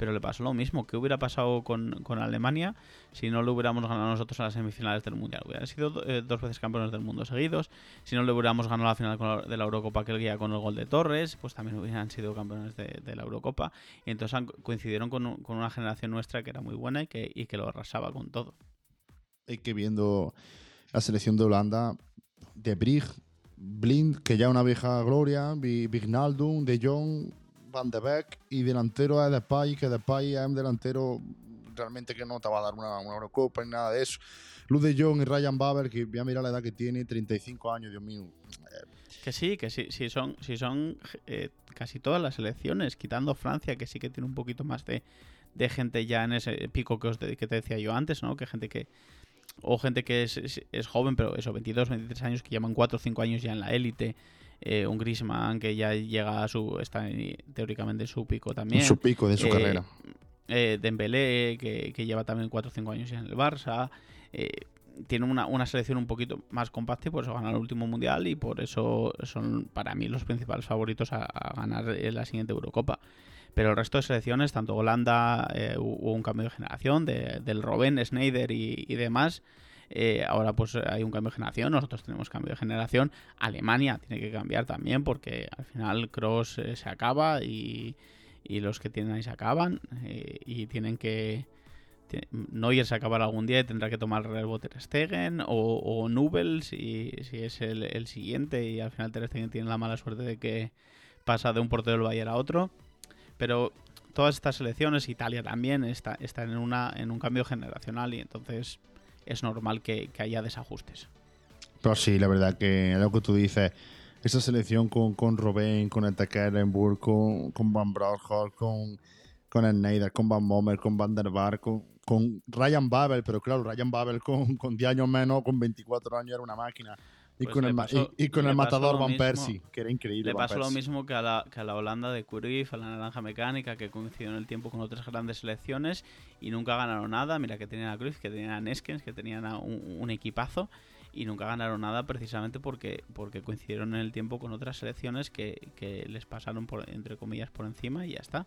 pero le pasó lo mismo. ¿Qué hubiera pasado con, Alemania si no le hubiéramos ganado nosotros a las semifinales del Mundial? Hubieran sido eh, dos veces campeones del mundo seguidos. Si no le hubiéramos ganado la final de la Eurocopa aquel día con el gol de Torres, pues también hubieran sido campeones de, la Eurocopa. Y entonces coincidieron con, una generación nuestra que era muy buena y que, y que lo arrasaba con todo. Y que viendo la selección de Holanda, de Brig, Blind, que ya una vieja gloria, Vignaldum, De Jong, Van de Beek y delantero es Depay, que Depay es un delantero realmente que no te va a dar una, una Eurocopa ni nada de eso. Luz de Jong y Ryan Babel, que voy a mirar la edad que tiene, 35 años, Dios mío. Que sí, que sí, sí son, sí son eh, casi todas las elecciones, quitando Francia, que sí que tiene un poquito más de, de gente ya en ese pico que, os que te decía yo antes, ¿no? Que gente que... O gente que es, es, joven, pero eso, 22, 23 años, que llevan 4 o 5 años ya en la élite. Eh, un Grisman que ya llega a su... Está teóricamente en su pico también. En su pico de su Eh, carrera. eh, Dembélé, que, que lleva también 4 o 5 años ya en el Barça. Eh, tiene una, una selección un poquito más compacta y por eso gana el último mundial y por eso son para mí los principales favoritos a, a ganar la siguiente Eurocopa. Pero el resto de selecciones, tanto Holanda, eh, hubo un cambio de generación de- del Robben, Schneider y, demás. Eh, ahora pues hay un cambio de generación, nosotros tenemos cambio de generación. Alemania tiene que cambiar también porque al final Cross se acaba y, y los que tienen ahí se acaban eh, y tienen que... Neuer se acabará algún día y tendrá que tomar el relevo Ter Stegen o, o Nubel si, si es el, el siguiente y al final Ter Stegen tiene la mala suerte de que pasa de un portero del Bayern a otro. Pero todas estas selecciones, Italia también, está, están en, una, en un cambio generacional y entonces es normal que, haya desajustes. Pero sí, la verdad que lo que tú dices, esa selección con, con Robben, con el Tekerenburg, con, con Van Bronckhorst, con, con Schneider, con Van Mommer, con Van der Bar, con, con Ryan Babel, pero claro, Ryan Babel con, con 10 años menos, con 24 años era una máquina. Y Pues con, el, pasó- y, y con el matador Van mismo- Persie, que era increíble. Le pasó lo mismo que a, la, que a la Holanda de Cruyff, a la Naranja Mecánica, que coincidió en el tiempo con otras grandes selecciones y nunca ganaron nada. Mira que tenían a Cruyff, que tenían a Neskens, que tenían a un, un equipazo y nunca ganaron nada precisamente porque, porque coincidieron en el tiempo con otras selecciones que, que les pasaron, por, entre comillas, por encima y ya está.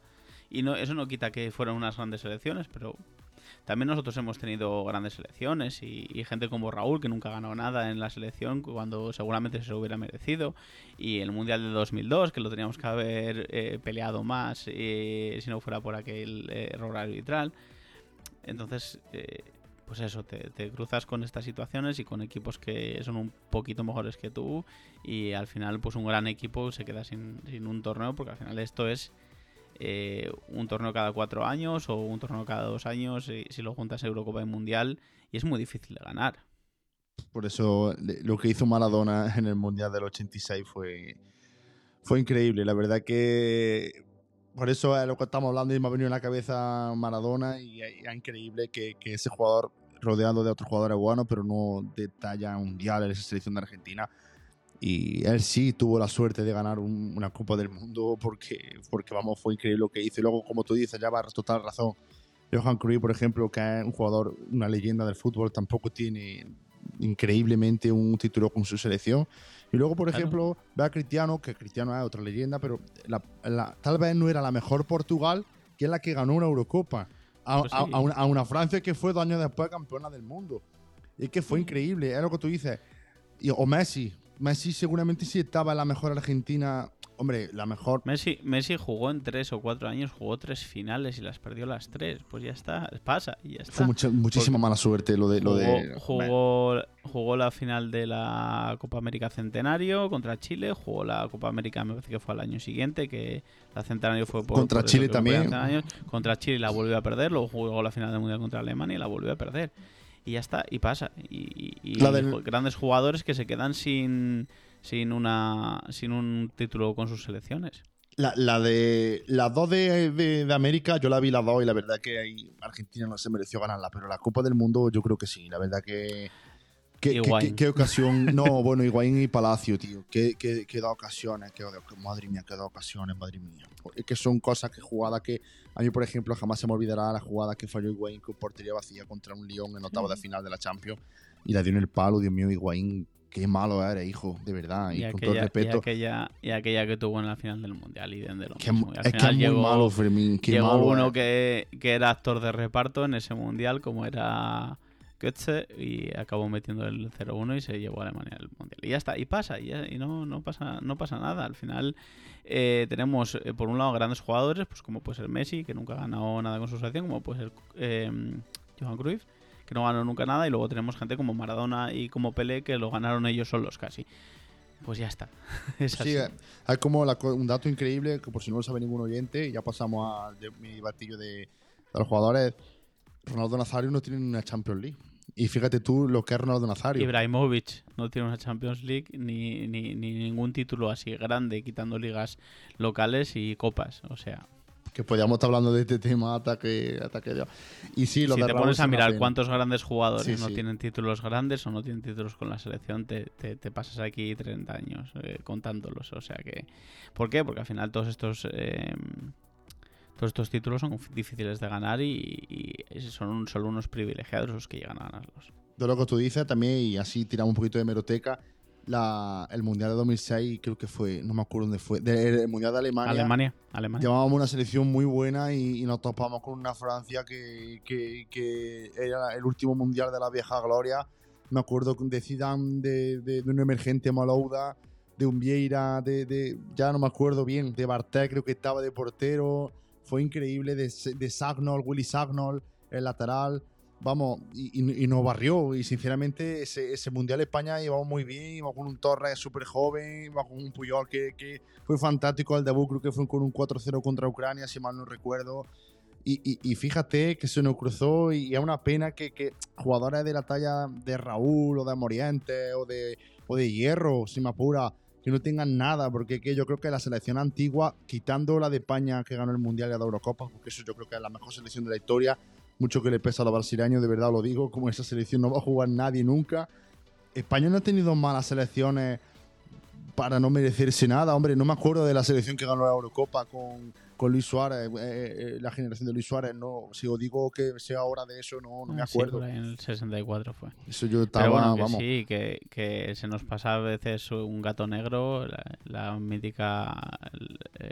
Y no, eso no quita que fueran unas grandes selecciones, pero también nosotros hemos tenido grandes selecciones y, gente como Raúl que nunca ganó nada en la selección cuando seguramente se lo hubiera merecido. Y el Mundial de 2002 que lo teníamos que haber eh, peleado más eh, si no fuera por aquel eh, error arbitral. Entonces, eh, pues eso, te, cruzas con estas situaciones y con equipos que son un poquito mejores que tú y al final pues un gran equipo se queda sin un torneo porque al final esto es eh, un torneo cada cuatro años o un torneo cada dos años y si lo juntas Eurocopa y Mundial y es muy difícil de ganar. Por eso lo que hizo Maradona en el Mundial del 86 fue, fue increíble. La verdad que por eso es lo que estamos hablando y me ha venido en la cabeza Maradona y es increíble que, que ese jugador rodeado de otros jugadores buenos, pero no de talla mundial en esa selección de Argentina. Y él sí tuvo la suerte de ganar un- una Copa del Mundo porque, porque, vamos, fue increíble lo que hizo. Y luego, como tú dices, ya va total razón. Johan Cruyff, por ejemplo, que es un jugador, una leyenda del fútbol, tampoco tiene increíblemente un título con su selección. Y luego, por Claro. ejemplo, ve a Cristiano, que Cristiano es otra leyenda, pero la- la- tal vez no era la mejor Portugal, que es la que ganó una Eurocopa. A, Pues a- a una, a una Francia que fue dos años después campeona del mundo. Y es que fue increíble, es lo que tú dices. Y- o Messi. Messi seguramente sí estaba en la mejor Argentina. Hombre, la mejor. Messi, Messi jugó en tres o cuatro años, jugó tres finales y las perdió las tres. Pues ya está, pasa y ya está. Fue muchísima mala suerte lo de. Lo jugó, de jugó, jugó la final de la Copa América Centenario contra Chile, jugó la Copa América, me parece que fue al año siguiente, que la Centenario fue por, Contra por Chile también. Contra Chile la volvió a perder, luego jugó la final del Mundial contra Alemania y la volvió a perder. Y ya está, y pasa. Y, y- del- grandes jugadores que se quedan sin, sin, una, sin un título con sus selecciones. La, la de las dos de, de- de América, yo la vi las dos y la verdad que ahí Argentina no se mereció ganarla, pero la Copa del Mundo yo creo que sí, la verdad que... ¿Qué, qué- qué- qué ocasión? No, bueno, Higuaín y Palacio, tío. Qué, qué, dos ocasiones, qué, madre mía, qué dos ocasiones, madre mía. Es que son cosas que jugadas que a mí, por ejemplo, jamás se me olvidará la jugada que falló Higuaín con portería vacía contra un Lyon en octavo de final de la Champions y la dio en el palo, Dios mío, Higuaín, qué malo eres, hijo, de verdad. Y, Y, con todo el aquella, y, respeto, aquella, y aquella que tuvo en la final del Mundial y de de lo que mismo. Y al es que final es muy llegó- malo, Fermín, qué Llegó malo uno es. que, que era actor de reparto en ese mundial, como era Goetze, y acabó metiendo el 0-1 y se llevó a Alemania al mundial. Y ya está, y pasa, y, ya- y no, no, pasa, no pasa nada. Al final eh, tenemos, eh, por un lado, grandes jugadores, pues como puede ser Messi, que nunca ha ganado nada con su selección, como puede ser eh, Johan Cruyff, que no ganó nunca nada, y luego tenemos gente como Maradona y como Pelé, que lo ganaron ellos solos casi. Pues ya está. Es así. Sí, hay como la un dato increíble que por si no lo sabe ningún oyente, ya pasamos a de- mi batillo de, de los jugadores. Ronaldo Nazario no tiene una Champions League. Y fíjate tú lo que es Ronaldo Nazario. Ibrahimovic no tiene una Champions League ni, ni, ni ningún título así grande, quitando ligas locales y copas. O sea, que podíamos estar hablando de este tema hasta que, hasta que Y sí, lo si de te pones es a mirar pena. cuántos grandes jugadores Sí, no sí. tienen títulos grandes o no tienen títulos con la selección, te, te- te pasas aquí 30 años eh, contándolos. O sea que. ¿Por qué? Porque al final todos estos. eh, todos estos títulos son difíciles de ganar y, y son un- solo unos privilegiados los que llegan a ganarlos. De lo que tú dices también, y así tiramos un poquito de meroteca, la, el Mundial de 2006 creo que fue, no me acuerdo dónde fue, de- el Mundial de Alemania. Alemania, Alemania. Llevábamos una selección muy buena y, y nos topamos con una Francia que, que- que era el último mundial de la vieja gloria. Me acuerdo de Zidane, de, de, de un emergente Malouda, de un Vieira, de, de- ya no me acuerdo bien, de Bartek creo que estaba de portero. Fue increíble, de, de Sagnol, Willy Sagnol, el lateral. Vamos, y, y- nos barrió. Y sinceramente, ese, ese Mundial España íbamos muy bien. Íbamos con un Torres súper joven, íbamos con un Puyol que, que fue fantástico. El debut creo que fue con un 4-0 contra Ucrania, si mal no recuerdo. Y, y- fíjate que se nos cruzó y es una pena que, que jugadores de la talla de Raúl o de Moriente o de, o de Hierro, si me apura, que no tengan nada, porque que yo creo que la selección antigua, quitando la de España que ganó el Mundial y la Eurocopa, porque eso yo creo que es la mejor selección de la historia, mucho que le pesa a los brasileños, de verdad lo digo, como esa selección no va a jugar nadie nunca. España no ha tenido malas selecciones para no merecerse nada, hombre, no me acuerdo de la selección que ganó la Eurocopa con, con Luis Suárez, eh, eh, la generación de Luis Suárez, no, si os digo que sea ahora de eso, no, no me sí, acuerdo. ahí en el 64 fue. eso yo estaba, Pero bueno, que vamos. sí, que, que se nos pasa a veces un gato negro, la, la mítica. el, eh,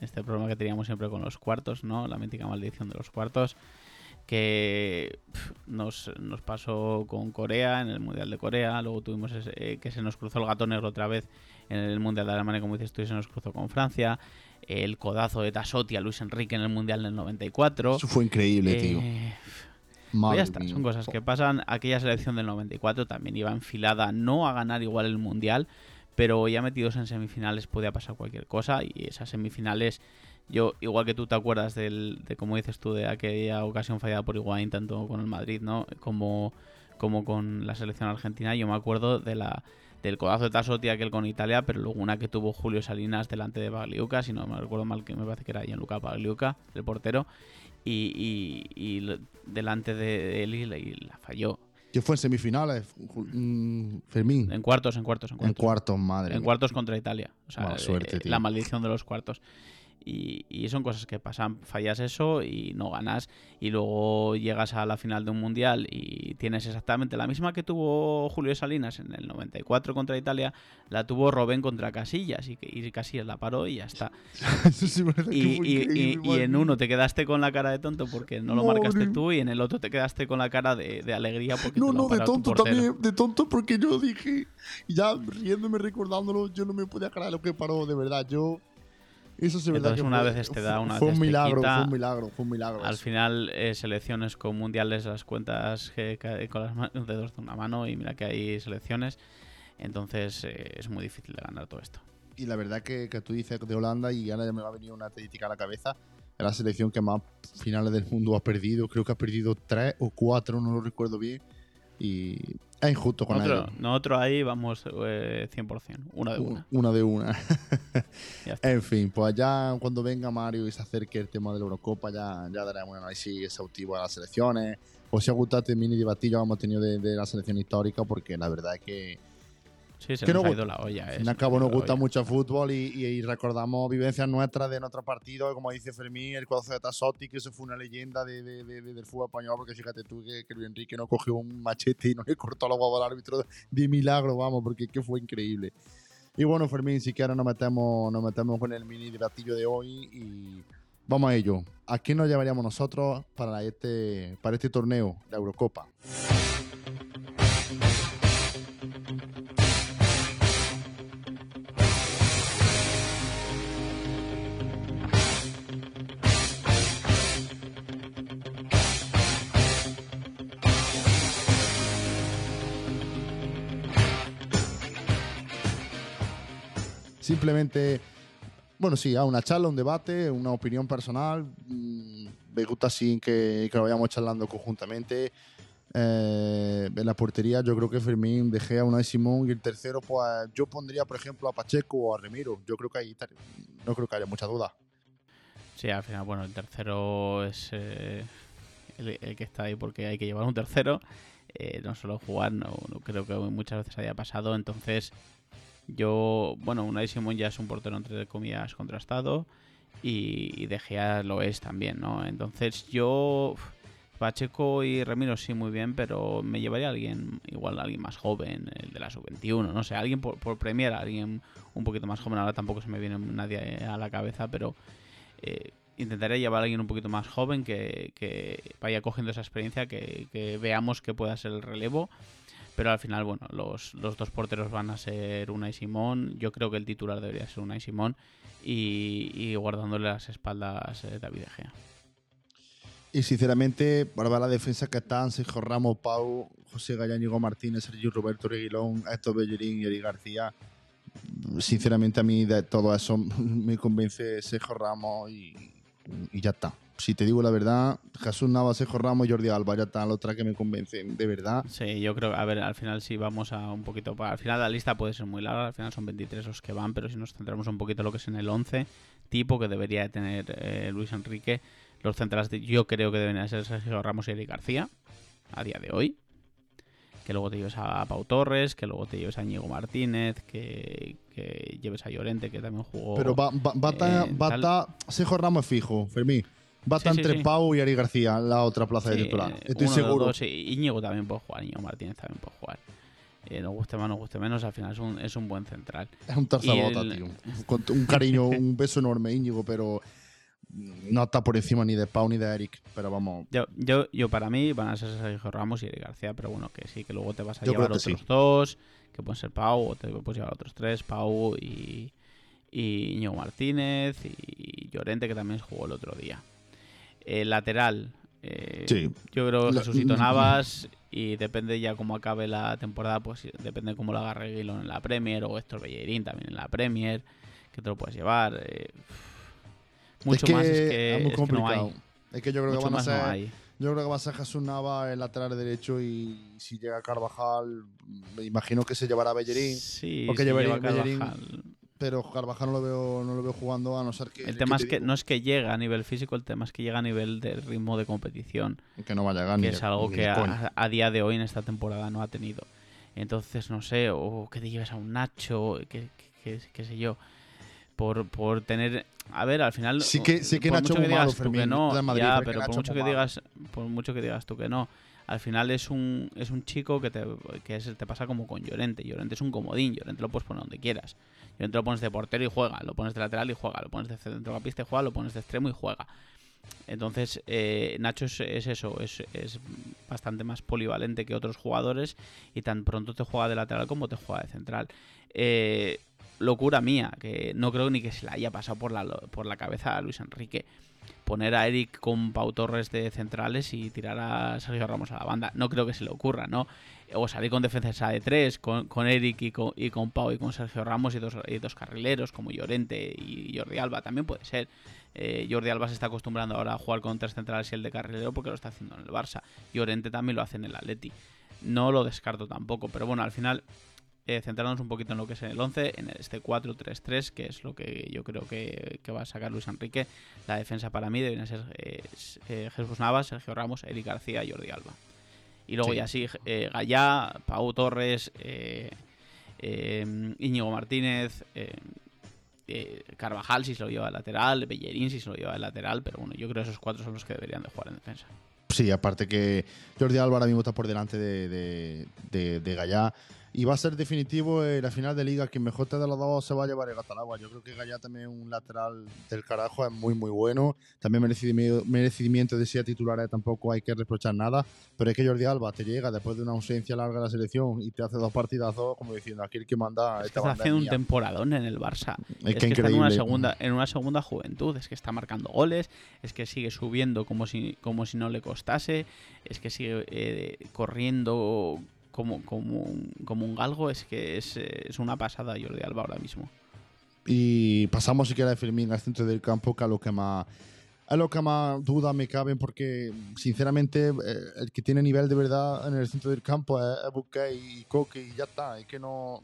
este problema que teníamos siempre con los cuartos, ¿no? La mítica maldición de los cuartos. Que nos, nos pasó con Corea en el Mundial de Corea. Luego tuvimos ese- eh, que se nos cruzó el gato negro otra vez en el Mundial de Alemania, como dices tú, y se nos cruzó con Francia. El codazo de Tassotti a Luis Enrique en el Mundial del 94. Eso fue increíble, tío. Eh, pues Madre ya está, son cosas que pasan. Aquella selección del 94 también iba enfilada no a ganar igual el mundial, pero ya metidos en semifinales podía pasar cualquier cosa y esas semifinales, yo igual que tú te acuerdas del, de como dices tú de aquella ocasión fallada por Higuaín tanto con el Madrid, ¿no? Como como con la selección argentina, yo me acuerdo de la del codazo de Tassotti aquel con Italia, pero luego una que tuvo Julio Salinas delante de Bagliuca, si no me recuerdo mal, que me parece que era Gianluca Bagliuca, el portero, y, y- y lo- delante de él y la, y la falló. Que fue en semifinales, Ju- mm, Fermín. En cuartos, en cuartos, en En cuartos. cuartos, madre. En mía. cuartos contra Italia. O sea, Mala suerte, eh, tío. la maldición de los cuartos. Y, y son cosas que pasan. Fallas eso y no ganas. Y luego llegas a la final de un mundial y tienes exactamente la misma que tuvo Julio Salinas en el 94 contra Italia. La tuvo Robén contra Casillas. Y, y Casillas la paró y ya está. Eso sí Y, y- y- en uno te quedaste con la cara de tonto porque no lo marcaste tú. Y en el otro te quedaste con la cara de, de alegría porque No, te lo no, de tonto también, de tonto porque yo dije, ya riéndome, recordándolo, yo no me podía creer lo que paró, de verdad, yo... Eso sí Entonces que una fue, vez te da, una fue vez un te milagro, quita. fue un milagro, fue un milagro. Al final, eh, selecciones con mundiales las cuentas que cae con las ma- dedos de una mano y mira que hay selecciones. Entonces eh, es muy difícil de ganar todo esto. Y la verdad que, que tú dices de Holanda y ahora ya me va a venir una estadística a la cabeza, es la selección que más finales del mundo ha perdido, creo que ha perdido tres o cuatro, no lo recuerdo bien, y es injusto con Nosotros, ellos. nosotros ahí vamos eh, 100%, una de una. Una de una. En fin, pues ya cuando venga Mario y se acerque el tema de la Eurocopa, ya, ya daremos un análisis exhaustivo a las selecciones. O si ha gustado este mini debatillo que hemos tenido de, de la selección histórica, porque la verdad es que Sí, se que nos no ha ido la olla. al fin y al cabo nos gusta olla. mucho el fútbol y, y- y recordamos vivencias nuestras de nuestros partidos, como dice Fermín, el codazo de Tassotti, que eso fue una leyenda de, de- de- de- del fútbol español, porque fíjate tú que, que Luis Enrique no cogió un machete y no le cortó los huevos al árbitro de milagro, vamos, porque que fue increíble. Y bueno, Fermín, si quieres nos metemos, nos metemos con el mini debatillo de hoy y vamos a ello. ¿A quién nos llevaríamos nosotros para este, para este torneo, la Eurocopa? Simplemente, bueno, sí, a una charla, un debate, una opinión personal. Mm, Me gusta así que, que lo vayamos charlando conjuntamente. Eh, en la portería yo creo que Fermín, De Gea, Unai Simón y el tercero, pues yo pondría, por ejemplo, a Pacheco o a Remiro. Yo creo que ahí no creo que haya mucha duda. Sí, al final, bueno, el tercero es eh, el, que está ahí porque hay que llevar un tercero. Eh, no solo jugar, no, creo que muchas veces haya pasado. Entonces, yo, bueno, Unai Simón ya es un portero entre comillas contrastado y, y De Gea lo es también, ¿no? Entonces, yo. Pacheco y Ramiro sí, muy bien, pero me llevaría a alguien, igual a alguien más joven, el de la sub-21, no sé, alguien por, por Premier, alguien un poquito más joven, ahora tampoco se me viene nadie a la cabeza, pero eh, intentaré llevar a alguien un poquito más joven que, vaya cogiendo esa experiencia, que, veamos que pueda ser el relevo. Pero al final, bueno, los, dos porteros van a ser Una y Simón. Yo creo que el titular debería ser Una y Simón. Y, guardándole las espaldas eh, David Egea. Y sinceramente, para la defensa que están Sergio Ramos, Pau, José Galláñigo Martínez, Sergio Roberto Reguilón, Héctor Bellerín y Eri García, sinceramente a mí de todo eso me convence Sergio Ramos y, ya está. Si te digo la verdad, Jesús Navas, Sergio Ramos y Jordi Alba ya está la otra que me convence, de verdad. Sí, yo creo, a ver, al final si vamos a un poquito, al final la lista puede ser muy larga, al final son 23 los que van, pero si nos centramos un poquito en lo que es en el 11, tipo que debería de tener eh, Luis Enrique, los centrales yo creo que deben ser Sergio Ramos y Eric García, a día de hoy que luego te lleves a Pau Torres, que luego te lleves a Ñigo Martínez, que, lleves a Llorente, que también jugó. Pero va, a estar Sergio Ramos fijo, Fermín. Va a estar entre Pau y Ari García, la otra plaza de titular. Estoy seguro. Dos, Íñigo también puede jugar, Ñigo Martínez también puede jugar. Eh, nos guste más, nos guste menos, al final es un, es un buen central. Es un tarzabota, tío. Con un cariño, un beso enorme, Íñigo, pero no está por encima ni de Pau ni de Eric, pero vamos. Yo, yo, yo para mí van a ser Sergio Ramos y Eric García, pero bueno, que sí, que luego te vas a llevar otros dos, que pueden ser Pau, o te puedes llevar otros tres, Pau y, y Ño Martínez y Llorente, que también jugó el otro día. El lateral, eh, yo creo que Jesucito Navas y depende ya cómo acabe la temporada, pues depende cómo lo agarre Guilón en la Premier o Héctor Bellerín también en la Premier, que te lo puedes llevar. Eh, mucho más es que, es muy no hay. Es que yo creo que van a ser. yo creo que va a ser Jesús Nava el lateral derecho y si llega Carvajal, me imagino que se llevará a Bellerín. Sí, porque lleva Bellerín, pero Carvajal no lo veo no lo veo jugando a no ser que el tema es que no es que llega a nivel físico el tema es que llega a nivel de ritmo de competición que no va a llegar que es algo que a, día de hoy en esta temporada no ha tenido entonces no sé o que te lleves a un Nacho que, qué sé yo por, por tener a ver, al final. Sí que, sí que Nacho mucho que digas tú que no, ya, pero por mucho que digas, por mucho que digas tú que no, al final es un, es un chico que te, que te pasa como con Llorente. Llorente es un comodín, Llorente lo puedes poner donde quieras. Llorente lo pones de portero y juega, lo pones de lateral y juega, lo pones de centrocampista y juega, lo pones de extremo y juega. Entonces, eh, Nacho es, eso, es, es, bastante más polivalente que otros jugadores y tan pronto te juega de lateral como te juega de central. Eh, locura mía, que no creo ni que se le haya pasado por la, por la cabeza a Luis Enrique. Poner a Eric con Pau Torres de centrales y tirar a Sergio Ramos a la banda. No creo que se le ocurra, ¿no? O salir con defensas de tres, con, con Eric y con, y con Pau y con Sergio Ramos y dos, y dos carrileros como Llorente y Jordi Alba. También puede ser. Eh, Jordi Alba se está acostumbrando ahora a jugar con tres centrales y el de carrilero porque lo está haciendo en el Barça. Llorente también lo hace en el Atleti. No lo descarto tampoco, pero bueno, al final eh, centrarnos un poquito en lo que es el 11, en este 4-3-3, que es lo que yo creo que, va a sacar Luis Enrique. La defensa para mí debería ser eh, eh, Jesús Navas, Sergio Ramos, Eric García y Jordi Alba. Y luego ya sí, eh, Gallá, Pau Torres, Íñigo Martínez, Carvajal si se lo lleva al lateral, Bellerín si se lo lleva al lateral, pero bueno, yo creo que esos cuatro son los que deberían de jugar en defensa. Sí, aparte que Jordi Alba ahora mismo está por delante de, de, de, de Gallá y va a ser definitivo en la final de liga. Quien mejor te de los dos se va a llevar el Gatalagua. Yo creo que Gallá también un lateral del carajo, es muy, muy bueno. También merecimiento, de ser titular, eh, tampoco hay que reprochar nada. Pero es que Jordi Alba te llega después de una ausencia larga de la selección y te hace dos partidazos, como diciendo aquí el que manda. está haciendo un temporadón en el Barça. Es, que, está en una, segunda, en una segunda juventud. Es que está marcando goles, es que sigue subiendo como si, como si no le costase, es que sigue eh, corriendo como, como, como un galgo, es que es, es una pasada Jordi Alba ahora mismo. Y pasamos si quieres de Fermín al centro del campo, que a lo que más a lo que más dudas me caben porque sinceramente eh, el que tiene nivel de verdad en el centro del campo es, es y Coque y ya está, es que no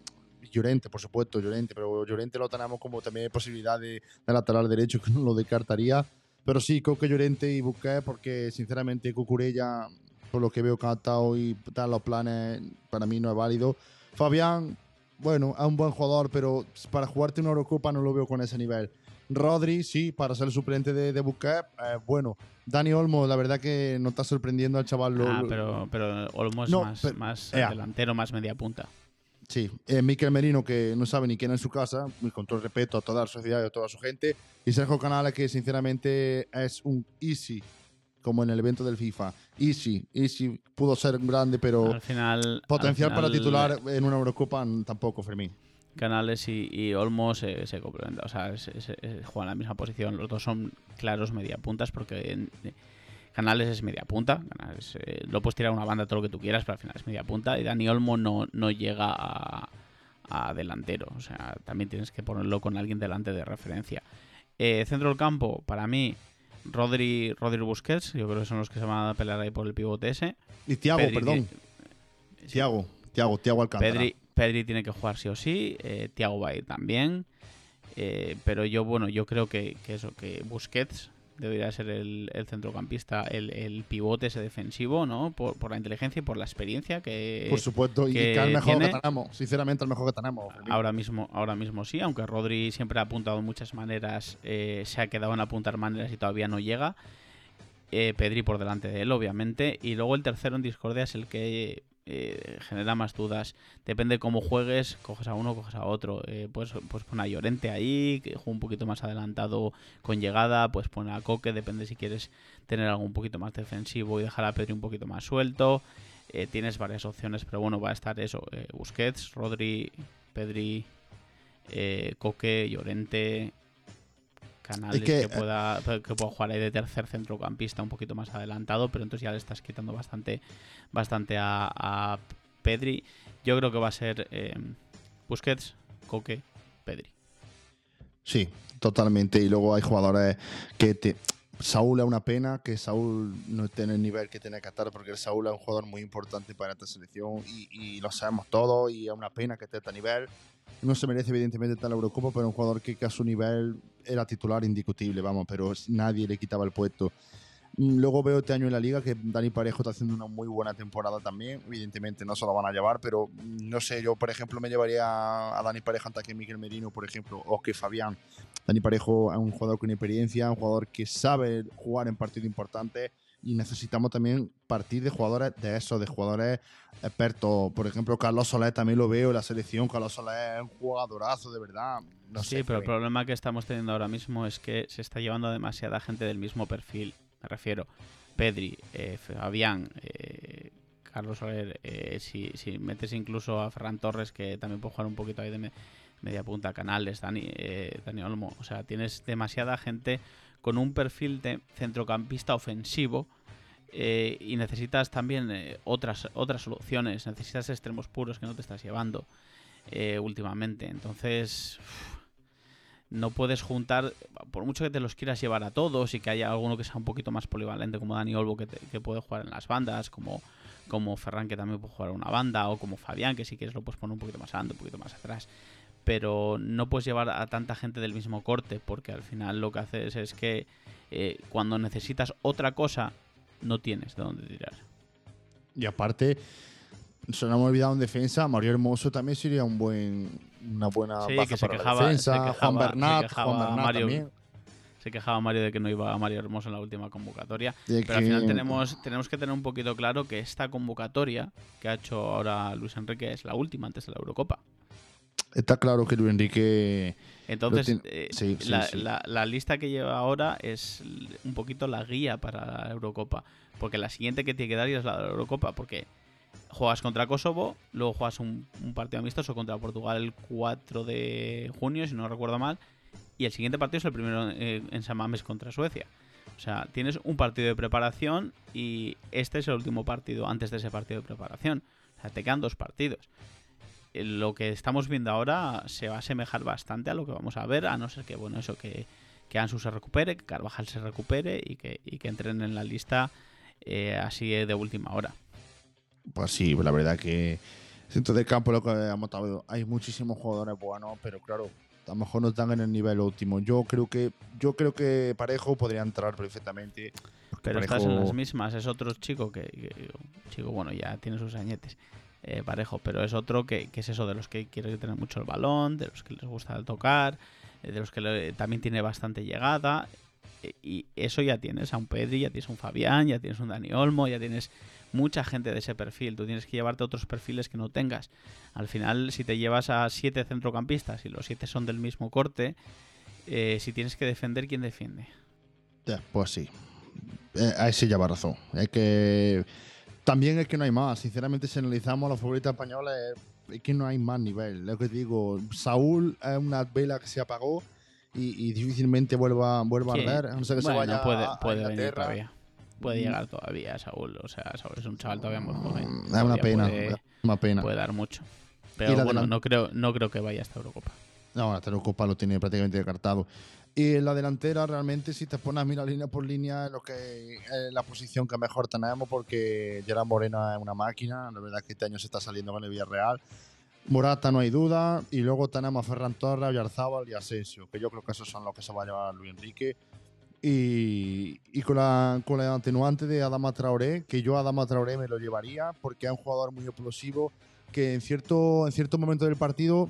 Llorente, por supuesto, Llorente, pero Llorente lo tenemos como también posibilidad de, de lateral derecho que no lo descartaría Pero sí, Coque Llorente y Busquets, porque sinceramente Cucurella, por lo que veo estado y tal, los planes, para mí no es válido. Fabián, bueno, es un buen jugador, pero para jugarte una Eurocopa no lo veo con ese nivel. Rodri, sí, para ser el suplente de, de Busquets, eh, bueno. Dani Olmo, la verdad que no está sorprendiendo al chaval. Lo, Ah, pero, pero Olmo es No, más, pero- más Ea. delantero, más media punta. Sí, eh, Miquel Merino, que no sabe ni quién es su casa, con todo el respeto a toda la sociedad y a toda su gente. Y Sergio Canales, que sinceramente es un easy, como en el evento del FIFA. Easy, easy, pudo ser grande, pero Al final. potencial al para titular en una Eurocopa tampoco, Fermín. Canales y, y Olmo se, se complementan. O sea, se- se- juegan la misma posición. Los dos son claros media puntas porque en- eh, Canales es media punta. Canales, eh, lo puedes tirar a una banda todo lo que tú quieras, pero al final es media punta. Y Dani Olmo no, no llega a, a delantero. O sea, también tienes que ponerlo con alguien delante de referencia. Eh, centro del campo, para mí, Rodri, Rodri Busquets. Yo creo que son los que se van a pelear ahí por el pivote ese. Y Tiago, Pedri perdón. tiene- Tiago, Tiago, Tiago Alcántara. Pedri, Pedri tiene que jugar sí o sí, eh, Thiago va a ir también. eh, pero yo, bueno, yo creo que, que eso, que Busquets debería ser el, el centrocampista, el, el pivote ese defensivo, ¿no? Por, por la inteligencia y por la experiencia que Por supuesto, y que que es el mejor tiene- que tenemos. Sinceramente, el mejor que tenemos. Ahora mismo, ahora mismo sí, aunque Rodri siempre ha apuntado de muchas maneras, eh, se ha quedado en apuntar maneras y todavía no llega. Eh, Pedri por delante de él, obviamente. Y luego el tercero en discordia es el que eh, genera más dudas. Depende cómo juegues, coges a uno, coges a otro. Eh, pues, pues pon a Llorente ahí, que juega un poquito más adelantado con llegada. Pues pon a Coque, depende si quieres tener algo un poquito más defensivo y dejar a Pedri un poquito más suelto. Eh, tienes varias opciones, pero bueno, va a estar eso. eh, Busquets, Rodri, Pedri, Coque, Llorente, Canales Es que, que, eh, pueda, que pueda jugar ahí de tercer centrocampista un poquito más adelantado, pero entonces ya le estás quitando bastante, bastante a, a Pedri. Yo creo que va a ser eh, Busquets, Coque, Pedri. Sí, totalmente. Y luego hay jugadores que te. Saúl es una pena que Saúl no esté en el nivel que tiene que estar, porque Saúl es un jugador muy importante para esta selección y, y lo sabemos todos. Y es una pena que esté a este nivel. No se merece, evidentemente, la Eurocopa, pero un jugador que, que a su nivel era titular indiscutible, vamos, pero nadie le quitaba el puesto. Mm, Luego veo este año en la liga que Dani Parejo está haciendo una muy buena temporada también. Evidentemente no se lo van a llevar, pero mm, no sé, yo por ejemplo me llevaría a Dani Parejo antes que Miguel Merino, por ejemplo, o que Fabián. Dani Parejo es un jugador con experiencia, un jugador que sabe jugar en partidos importantes y necesitamos también partir de jugadores de eso, de jugadores expertos. Por ejemplo, Carlos Soler también lo veo en la selección. Carlos Soler es un jugadorazo, de verdad. No sí, sé, pero el problema que estamos teniendo ahora mismo es que se está llevando demasiada gente del mismo perfil. Me refiero, Pedri, eh, Fabián, eh, Carlos Soler, eh, si, si metes incluso a Ferran Torres, que también puede jugar un poquito ahí de me- media punta, Canales, Dani, eh, Dani Olmo. O sea, tienes demasiada gente con un perfil de centrocampista ofensivo. eh, y necesitas también eh, otras, otras soluciones. Necesitas extremos puros que no te estás llevando eh, últimamente. Entonces, no puedes juntar, por mucho que te los quieras llevar a todos y que haya alguno que sea un poquito más polivalente, como Dani Olmo, que, que puede jugar en las bandas, como, como Ferran, que también puede jugar en una banda, o como Fabián, que si quieres lo puedes poner un poquito más adelante, un poquito más atrás. Pero no puedes llevar a tanta gente del mismo corte, porque al final lo que haces es que eh, cuando necesitas otra cosa, no tienes de dónde tirar. Y aparte, se nos hemos olvidado en defensa, Mario Hermoso también sería un buen, una buena Sí, baza que se para quejaba- la defensa. se quejaba- Juan se Bernat, Juan Bernat Mario- también. Se quejaba Mario de que no iba a Mario Hermoso en la última convocatoria. De Pero al final tenemos, tenemos que tener un poquito claro que esta convocatoria que ha hecho ahora Luis Enrique es la última antes de la Eurocopa. Está claro que Luis Enrique. Entonces, tiene- eh, sí, sí, la, sí. la- la lista que lleva ahora es un poquito la guía para la Eurocopa. Porque la siguiente que tiene que dar es la de la Eurocopa. Porque juegas contra Kosovo, luego juegas un, un partido amistoso contra Portugal el 4 de junio, si no recuerdo mal. Y el siguiente partido es el primero eh, en San Mamés contra Suecia. O sea, tienes un partido de preparación y este es el último partido antes de ese partido de preparación. O sea, te quedan dos partidos. Lo que estamos viendo ahora se va a asemejar bastante a lo que vamos a ver, a no ser que, bueno, eso, que, que Ansu se recupere, que Carvajal se recupere y que, y que entren en la lista eh, así de última hora. Pues sí, la verdad que Centro de campo, lo que hemos estado, hay muchísimos jugadores buenos, pero claro, a lo mejor no están en el nivel óptimo. Yo creo que yo creo que Parejo podría entrar perfectamente. Pero estás en las mismas, es otro chico que, chico, bueno, ya tiene sus añetes. Eh, parejo, pero es otro que, es eso de los que quiere tener mucho el balón, de los que les gusta tocar, eh, de los que también tiene bastante llegada. Eh, y eso ya tienes a un Pedri, ya tienes a un Fabián, ya tienes a un Dani Olmo, ya tienes mucha gente de ese perfil. Tú tienes que llevarte otros perfiles que no tengas. Al final, si te llevas a siete centrocampistas y los siete son del mismo corte, si tienes que defender, ¿quién defiende? pues sí. ahí sí lleva razón. Es que también es que no hay más. Sinceramente, si analizamos a los favoritos españoles, es que no hay más nivel. Lo que digo, Saúl es una vela que se apagó y, difícilmente vuelva, vuelva a arder. No sé que se vaya puede, puede venir todavía. Puede mm. llegar todavía Saúl. O sea, Saúl es un chaval todavía muy joven. Mm, es una pena. una pena. Puede dar mucho. Pero bueno, no creo, no creo que vaya a esta Eurocopa. No, esta Eurocopa lo tiene prácticamente descartado. Y en la delantera, realmente, si te pones a línea por línea, lo que es la posición que mejor tenemos, porque Gerard Moreno es una máquina. La verdad es que este año se está saliendo con el Villarreal. Morata no hay duda. Y luego tenemos a Ferran Torres, Oyarzábal y Asensio, que yo creo que esos son los que se va a llevar Luis Enrique. Y, y, con, la, con la atenuante de Adama Traoré, que yo a Adama Traoré me lo llevaría, porque es un jugador muy explosivo, que en cierto, en cierto momento del partido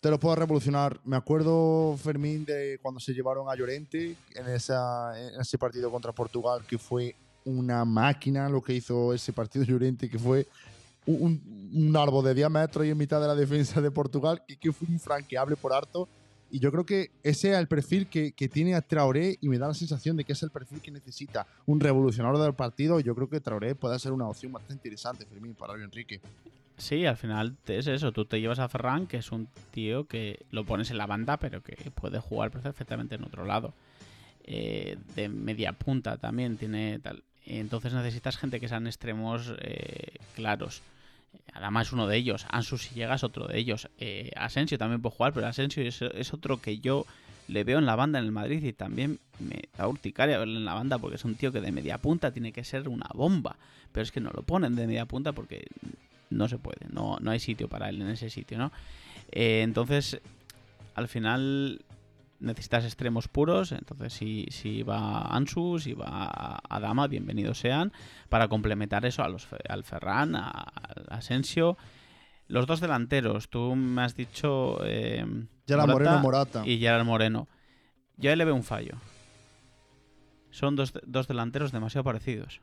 te lo puedo revolucionar. Me acuerdo, Fermín, de cuando se llevaron a Llorente en, esa, en ese partido contra Portugal, que fue una máquina lo que hizo ese partido Llorente, que fue un, un árbol de diámetro y en mitad de la defensa de Portugal, y que fue infranqueable por harto. Y yo creo que ese es el perfil que, que, tiene a Traoré y me da la sensación de que es el perfil que necesita un revolucionario del partido. Yo creo que Traoré puede ser una opción bastante interesante, Fermín, para Luis Enrique. Sí, al final es eso. Tú te llevas a Ferran, que es un tío que lo pones en la banda, pero que puede jugar perfectamente en otro lado. Eh, de media punta también tiene tal. Entonces necesitas gente que sean extremos eh, claros. Además es uno de ellos. Ansu si llegas otro de ellos. Eh, Asensio también puede jugar, pero Asensio es, otro que yo le veo en la banda en el Madrid y también me da urticaria verlo en la banda porque es un tío que de media punta tiene que ser una bomba. Pero es que no lo ponen de media punta porque no se puede, no, no hay sitio para él en ese sitio, ¿no? Eh, entonces, al final necesitas extremos puros, entonces si, si va Ansu, si va Adama, bienvenidos sean, para complementar eso a los, al Ferran, al Asensio. Los dos delanteros, tú me has dicho... Eh, Gerard Moreno Morata. Y Gerard Moreno. Yo le veo un fallo. Son dos, dos delanteros demasiado parecidos.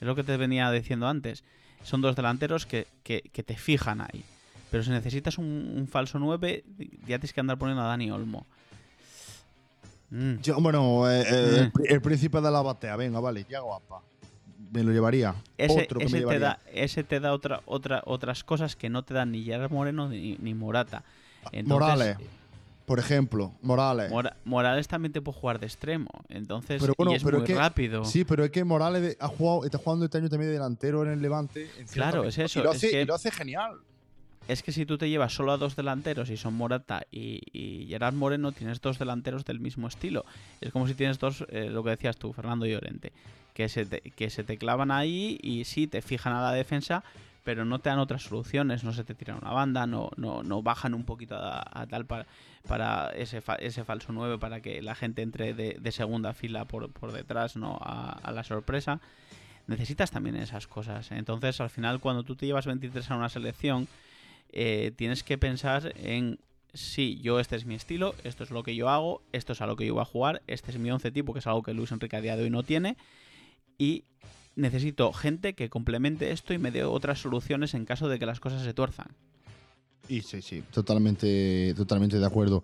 Es lo que te venía diciendo antes son dos delanteros que, te fijan ahí. Pero si necesitas un, falso 9, ya tienes que andar poniendo a Dani Olmo. Mm. bueno, eh, eh, mm. el, príncipe de la batea, venga, vale, ya guapa. Me lo llevaría. Ese, Te da, ese te da otra, otra, otras cosas que no te dan ni Gerard Moreno ni, Morata. Morales por ejemplo, Morales. Morales también te puede jugar de extremo, entonces y es muy rápido. Sí, pero es que Morales ha jugado, está jugando este año también de delantero en el Levante. claro, es eso. Y lo, hace, genial. Es que si tú te llevas solo a dos delanteros y son Morata y, Gerard Moreno, tienes dos delanteros del mismo estilo. Es como si tienes dos, eh, lo que decías tú, Fernando Llorente, que se, que se te clavan ahí y sí, te fijan a la defensa, pero no te dan otras soluciones, no se te tiran una banda, no, no, no bajan un poquito a, tal para, para ese, ese falso 9 para que la gente entre de, segunda fila por, por detrás no a, la sorpresa. Necesitas también esas cosas. Entonces, al final, cuando tú te llevas 23 a una selección, eh, tienes que pensar en sí, yo este es mi estilo, esto es lo que yo hago, esto es a lo que yo voy a jugar, este es mi 11 tipo, que es algo que Luis Enrique a día de hoy no tiene, y necesito gente que complemente esto y me dé otras soluciones en caso de que las cosas se tuerzan. Y sí, sí, totalmente, totalmente de acuerdo.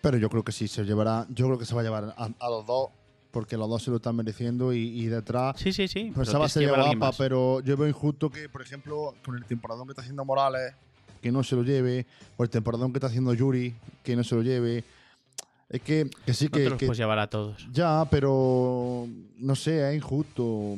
Pero yo creo que sí, se llevará, yo creo que se va a llevar a, los dos, porque los dos se lo están mereciendo y, detrás. Sí, sí, sí. Pues va a ser guapa, pero yo veo injusto que, por ejemplo, con el temporadón que está haciendo Morales, que no se lo lleve, o el temporadón que está haciendo Yuri, que no se lo lleve. Es que, que sí que. Te los llevar a todos. Ya, pero no sé, es injusto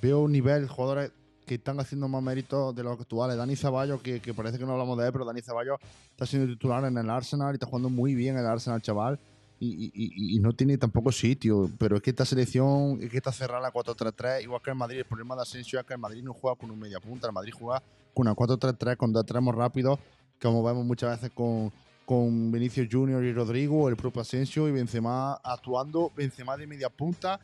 veo un nivel, jugadores que están haciendo más méritos de los actuales. Dani Zaballo, que, parece que no hablamos de él, pero Dani Zaballo está siendo titular en el Arsenal y está jugando muy bien el Arsenal, chaval. y, no tiene tampoco sitio. Pero es que esta selección, es que está cerrada la 4-3-3, igual que el Madrid. El problema de Asensio es que el Madrid no juega con un media punta, el Madrid juega con una 4-3-3, con dos tramos rápidos, como vemos muchas veces con, con Vinicius Junior y Rodrigo, el propio Asensio y Benzema actuando, Benzema de media punta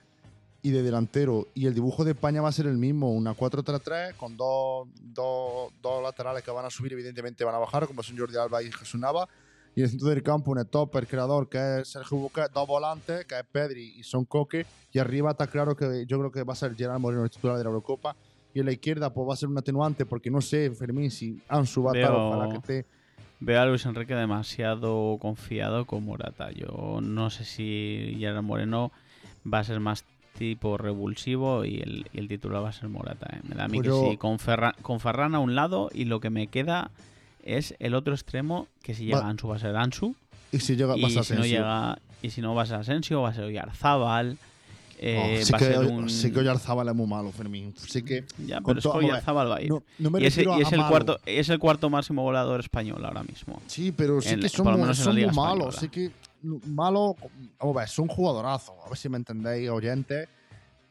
y de delantero. Y el dibujo de España va a ser el mismo, una 4-3-3 con dos, dos, dos, laterales que van a subir, evidentemente van a bajar, como son Jordi Alba y Jesús Nava. Y en el centro del campo, un top, el creador, que es Sergio Busquets, dos volantes, que es Pedri y Son Coque. Y arriba está claro que yo creo que va a ser Gerard Moreno, el titular de la Eurocopa. Y en la izquierda, pues va a ser un atenuante, porque no sé, Fermín, si Ansu va a estar, ojalá que esté. Veo a Luis Enrique demasiado confiado con Morata. Yo no sé si Gerard Moreno va a ser más tipo revulsivo y el, titular va a ser Morata. ¿eh? Me da a mí que sí, con, con Ferran a un lado y lo que me queda es el otro extremo, que si llega Ansu va a ser Ansu. Y si llega y si no llega Y si no va a ser Asensio, va a ser Oyarzábal. Eh, oh, sí, que, un... sí que Oyarzábal es muy malo, Fermín. Sí que, ya, pero es que Oyarzábal va a ir. y, es el cuarto, es el cuarto máximo volador español ahora mismo. Sí, pero sí que son, muy, son muy malos. Sí que malo, a ver, son jugadorazos. A ver si me entendéis, oyentes.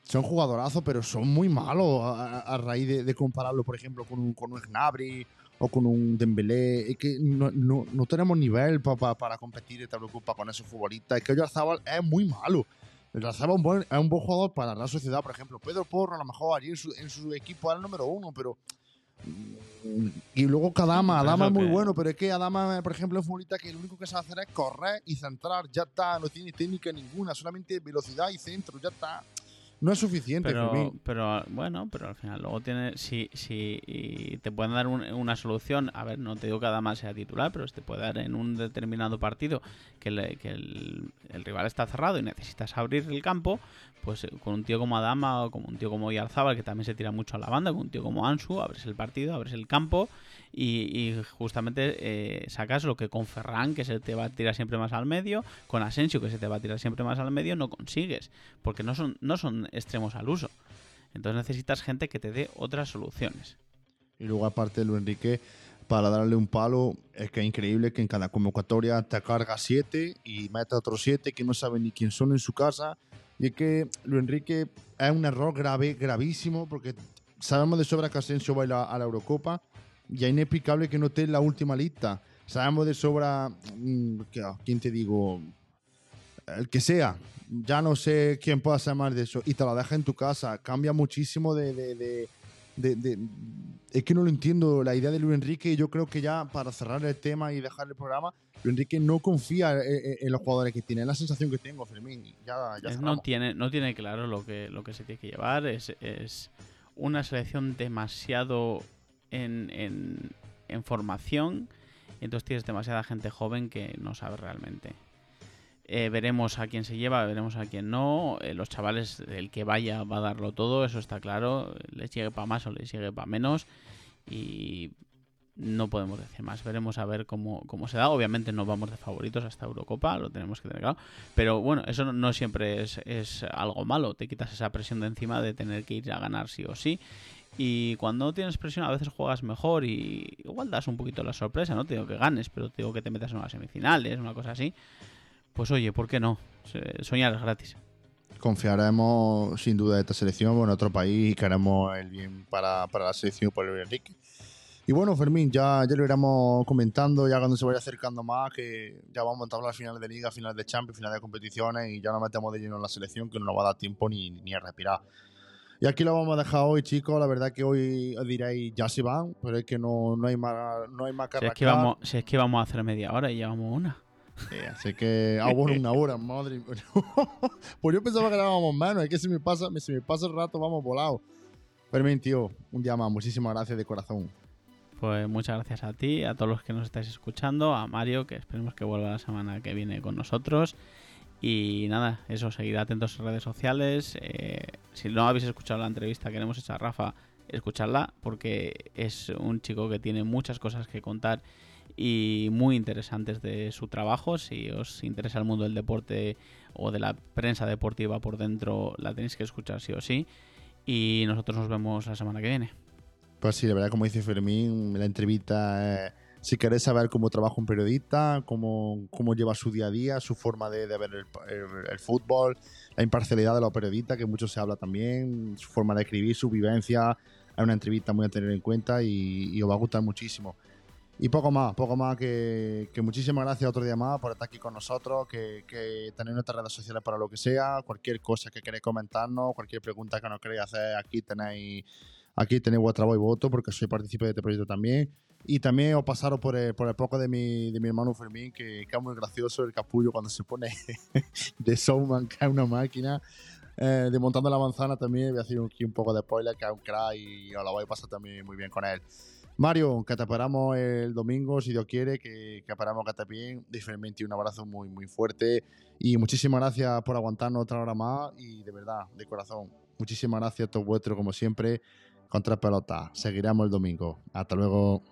Son jugadorazos, pero son muy malos a, raíz de, de, compararlo, por ejemplo, con un, con un Gnabry o con un Dembélé. Es que no, no, no tenemos nivel para competir y te preocupa con esos futbolistas. Es que Oyarzabal es muy malo. Oyarzabal es un, buen, es un buen jugador para la sociedad, por ejemplo. Pedro Porro, a lo mejor allí en su, en su equipo era el número uno, pero. Y luego Kadama, Adama es muy bueno, pero es que Adama, por ejemplo, es un futbolista que lo único que sabe hacer es correr y centrar, ya está, no tiene técnica ninguna, solamente velocidad y centro, ya está. No es suficiente pero, Pero bueno, pero al final luego tiene, si, si te pueden dar una solución, a ver, no te digo que Adama sea titular, pero te puede dar en un determinado partido que, el, rival está cerrado y necesitas abrir el campo, pues eh, con un tío como Adama o como un tío como Yarzábal, que también se tira mucho a la banda, con un tío como Ansu, abres el partido, abres el campo y, justamente eh, sacas lo que con Ferran, que se te va a tirar siempre más al medio, con Asensio, que se te va a tirar siempre más al medio, no consigues, porque no son, no son extremos al uso. Entonces necesitas gente que te dé otras soluciones. Y luego aparte de Luis Enrique, para darle un palo, es que es increíble que en cada convocatoria te carga siete y mete otros siete que no saben ni quién son en su casa. Y es que Luis Enrique es un error grave, gravísimo, porque sabemos de sobra que Asensio va a, ir a la Eurocopa y es inexplicable que no esté en la última lista. Sabemos de sobra, mm, ¿quién te digo? El que sea. Ya no sé quién pueda ser más de eso. Y te la deja en tu casa. Cambia muchísimo de, es que no lo entiendo la idea de Luis Enrique yo creo que ya para cerrar el tema y dejar el programa Luis Enrique no confía en, los jugadores que tiene es la sensación que tengo Fermín ya, ya no tiene no tiene claro lo que lo que se tiene que llevar es, es una selección demasiado en, en, formación. entonces tienes demasiada gente joven que no sabe realmente. Eh, veremos a quién se lleva, veremos a quién no. Eh, los chavales, el que vaya va a darlo todo, eso está claro. Les llegue para más o les llegue para menos. Y no podemos decir más. Veremos a ver cómo, cómo, se da. Obviamente no vamos de favoritos hasta Eurocopa, lo tenemos que tener claro. Pero bueno, eso no, siempre es, es, algo malo. Te quitas esa presión de encima de tener que ir a ganar sí o sí. Y cuando tienes presión a veces juegas mejor y igual das un poquito la sorpresa, no te digo que ganes, pero te digo que te metas en unas semifinales, una cosa así. Pues oye, ¿por qué no? Soñar es gratis. Confiaremos sin duda en esta selección, en otro país y queremos el bien para, para la selección por el Enrique. Y bueno, Fermín, ya, ya lo iremos comentando, ya cuando se vaya acercando más, que ya vamos a entablar finales de liga, finales de Champions, finales de competiciones y ya nos metemos de lleno en la selección que no nos va a dar tiempo ni, ni a respirar. Y aquí lo vamos a dejar hoy, chicos. La verdad que hoy diréis ya se van, pero es que no, no hay más no hay más si es, que vamos, si es que vamos a hacer media hora y llevamos una. Sí, así que ah, una hora, madre Pues yo pensaba que grabábamos menos, es que si me pasa, si me pasa el rato vamos volados. Pero tío, un día más, muchísimas gracias de corazón. Pues muchas gracias a ti, a todos los que nos estáis escuchando, a Mario, que esperemos que vuelva la semana que viene con nosotros. Y nada, eso, seguid atentos en redes sociales. Eh, si no habéis escuchado la entrevista que hemos hecho a Rafa, escuchadla porque es un chico que tiene muchas cosas que contar y muy interesantes de su trabajo. Si os interesa el mundo del deporte o de la prensa deportiva por dentro, la tenéis que escuchar sí o sí. Y nosotros nos vemos la semana que viene. Pues sí, la verdad, como dice Fermín, la entrevista Si queréis saber cómo trabaja un periodista, cómo, cómo lleva su día a día, su forma de, ver el, fútbol, la imparcialidad de los periodistas, que mucho se habla también, su forma de escribir, su vivencia, es una entrevista muy a tener en cuenta y, os va a gustar muchísimo. Y poco más, poco más que, que, muchísimas gracias otro día más por estar aquí con nosotros, que, que tenéis nuestras redes sociales para lo que sea, cualquier cosa que queréis comentarnos, cualquier pregunta que nos queréis hacer, aquí tenéis aquí tenéis vuestra voz y voto porque soy partícipe de este proyecto también. Y también os pasaros por el, por el poco de mi, de mi hermano Fermín, que, que, es muy gracioso el capullo cuando se pone de showman, que es una máquina. Eh, la manzana también, voy a hacer aquí un poco de spoiler, que es un crack y os la voy a pasar también muy bien con él. Mario, que te el domingo, si Dios quiere, que, que estés bien. Diferentemente, un abrazo muy, muy fuerte. Y muchísimas gracias por aguantarnos otra hora más. Y de verdad, de corazón, muchísimas gracias a todos vuestros, como siempre, con tres pelotas. Seguiremos el domingo. Hasta luego.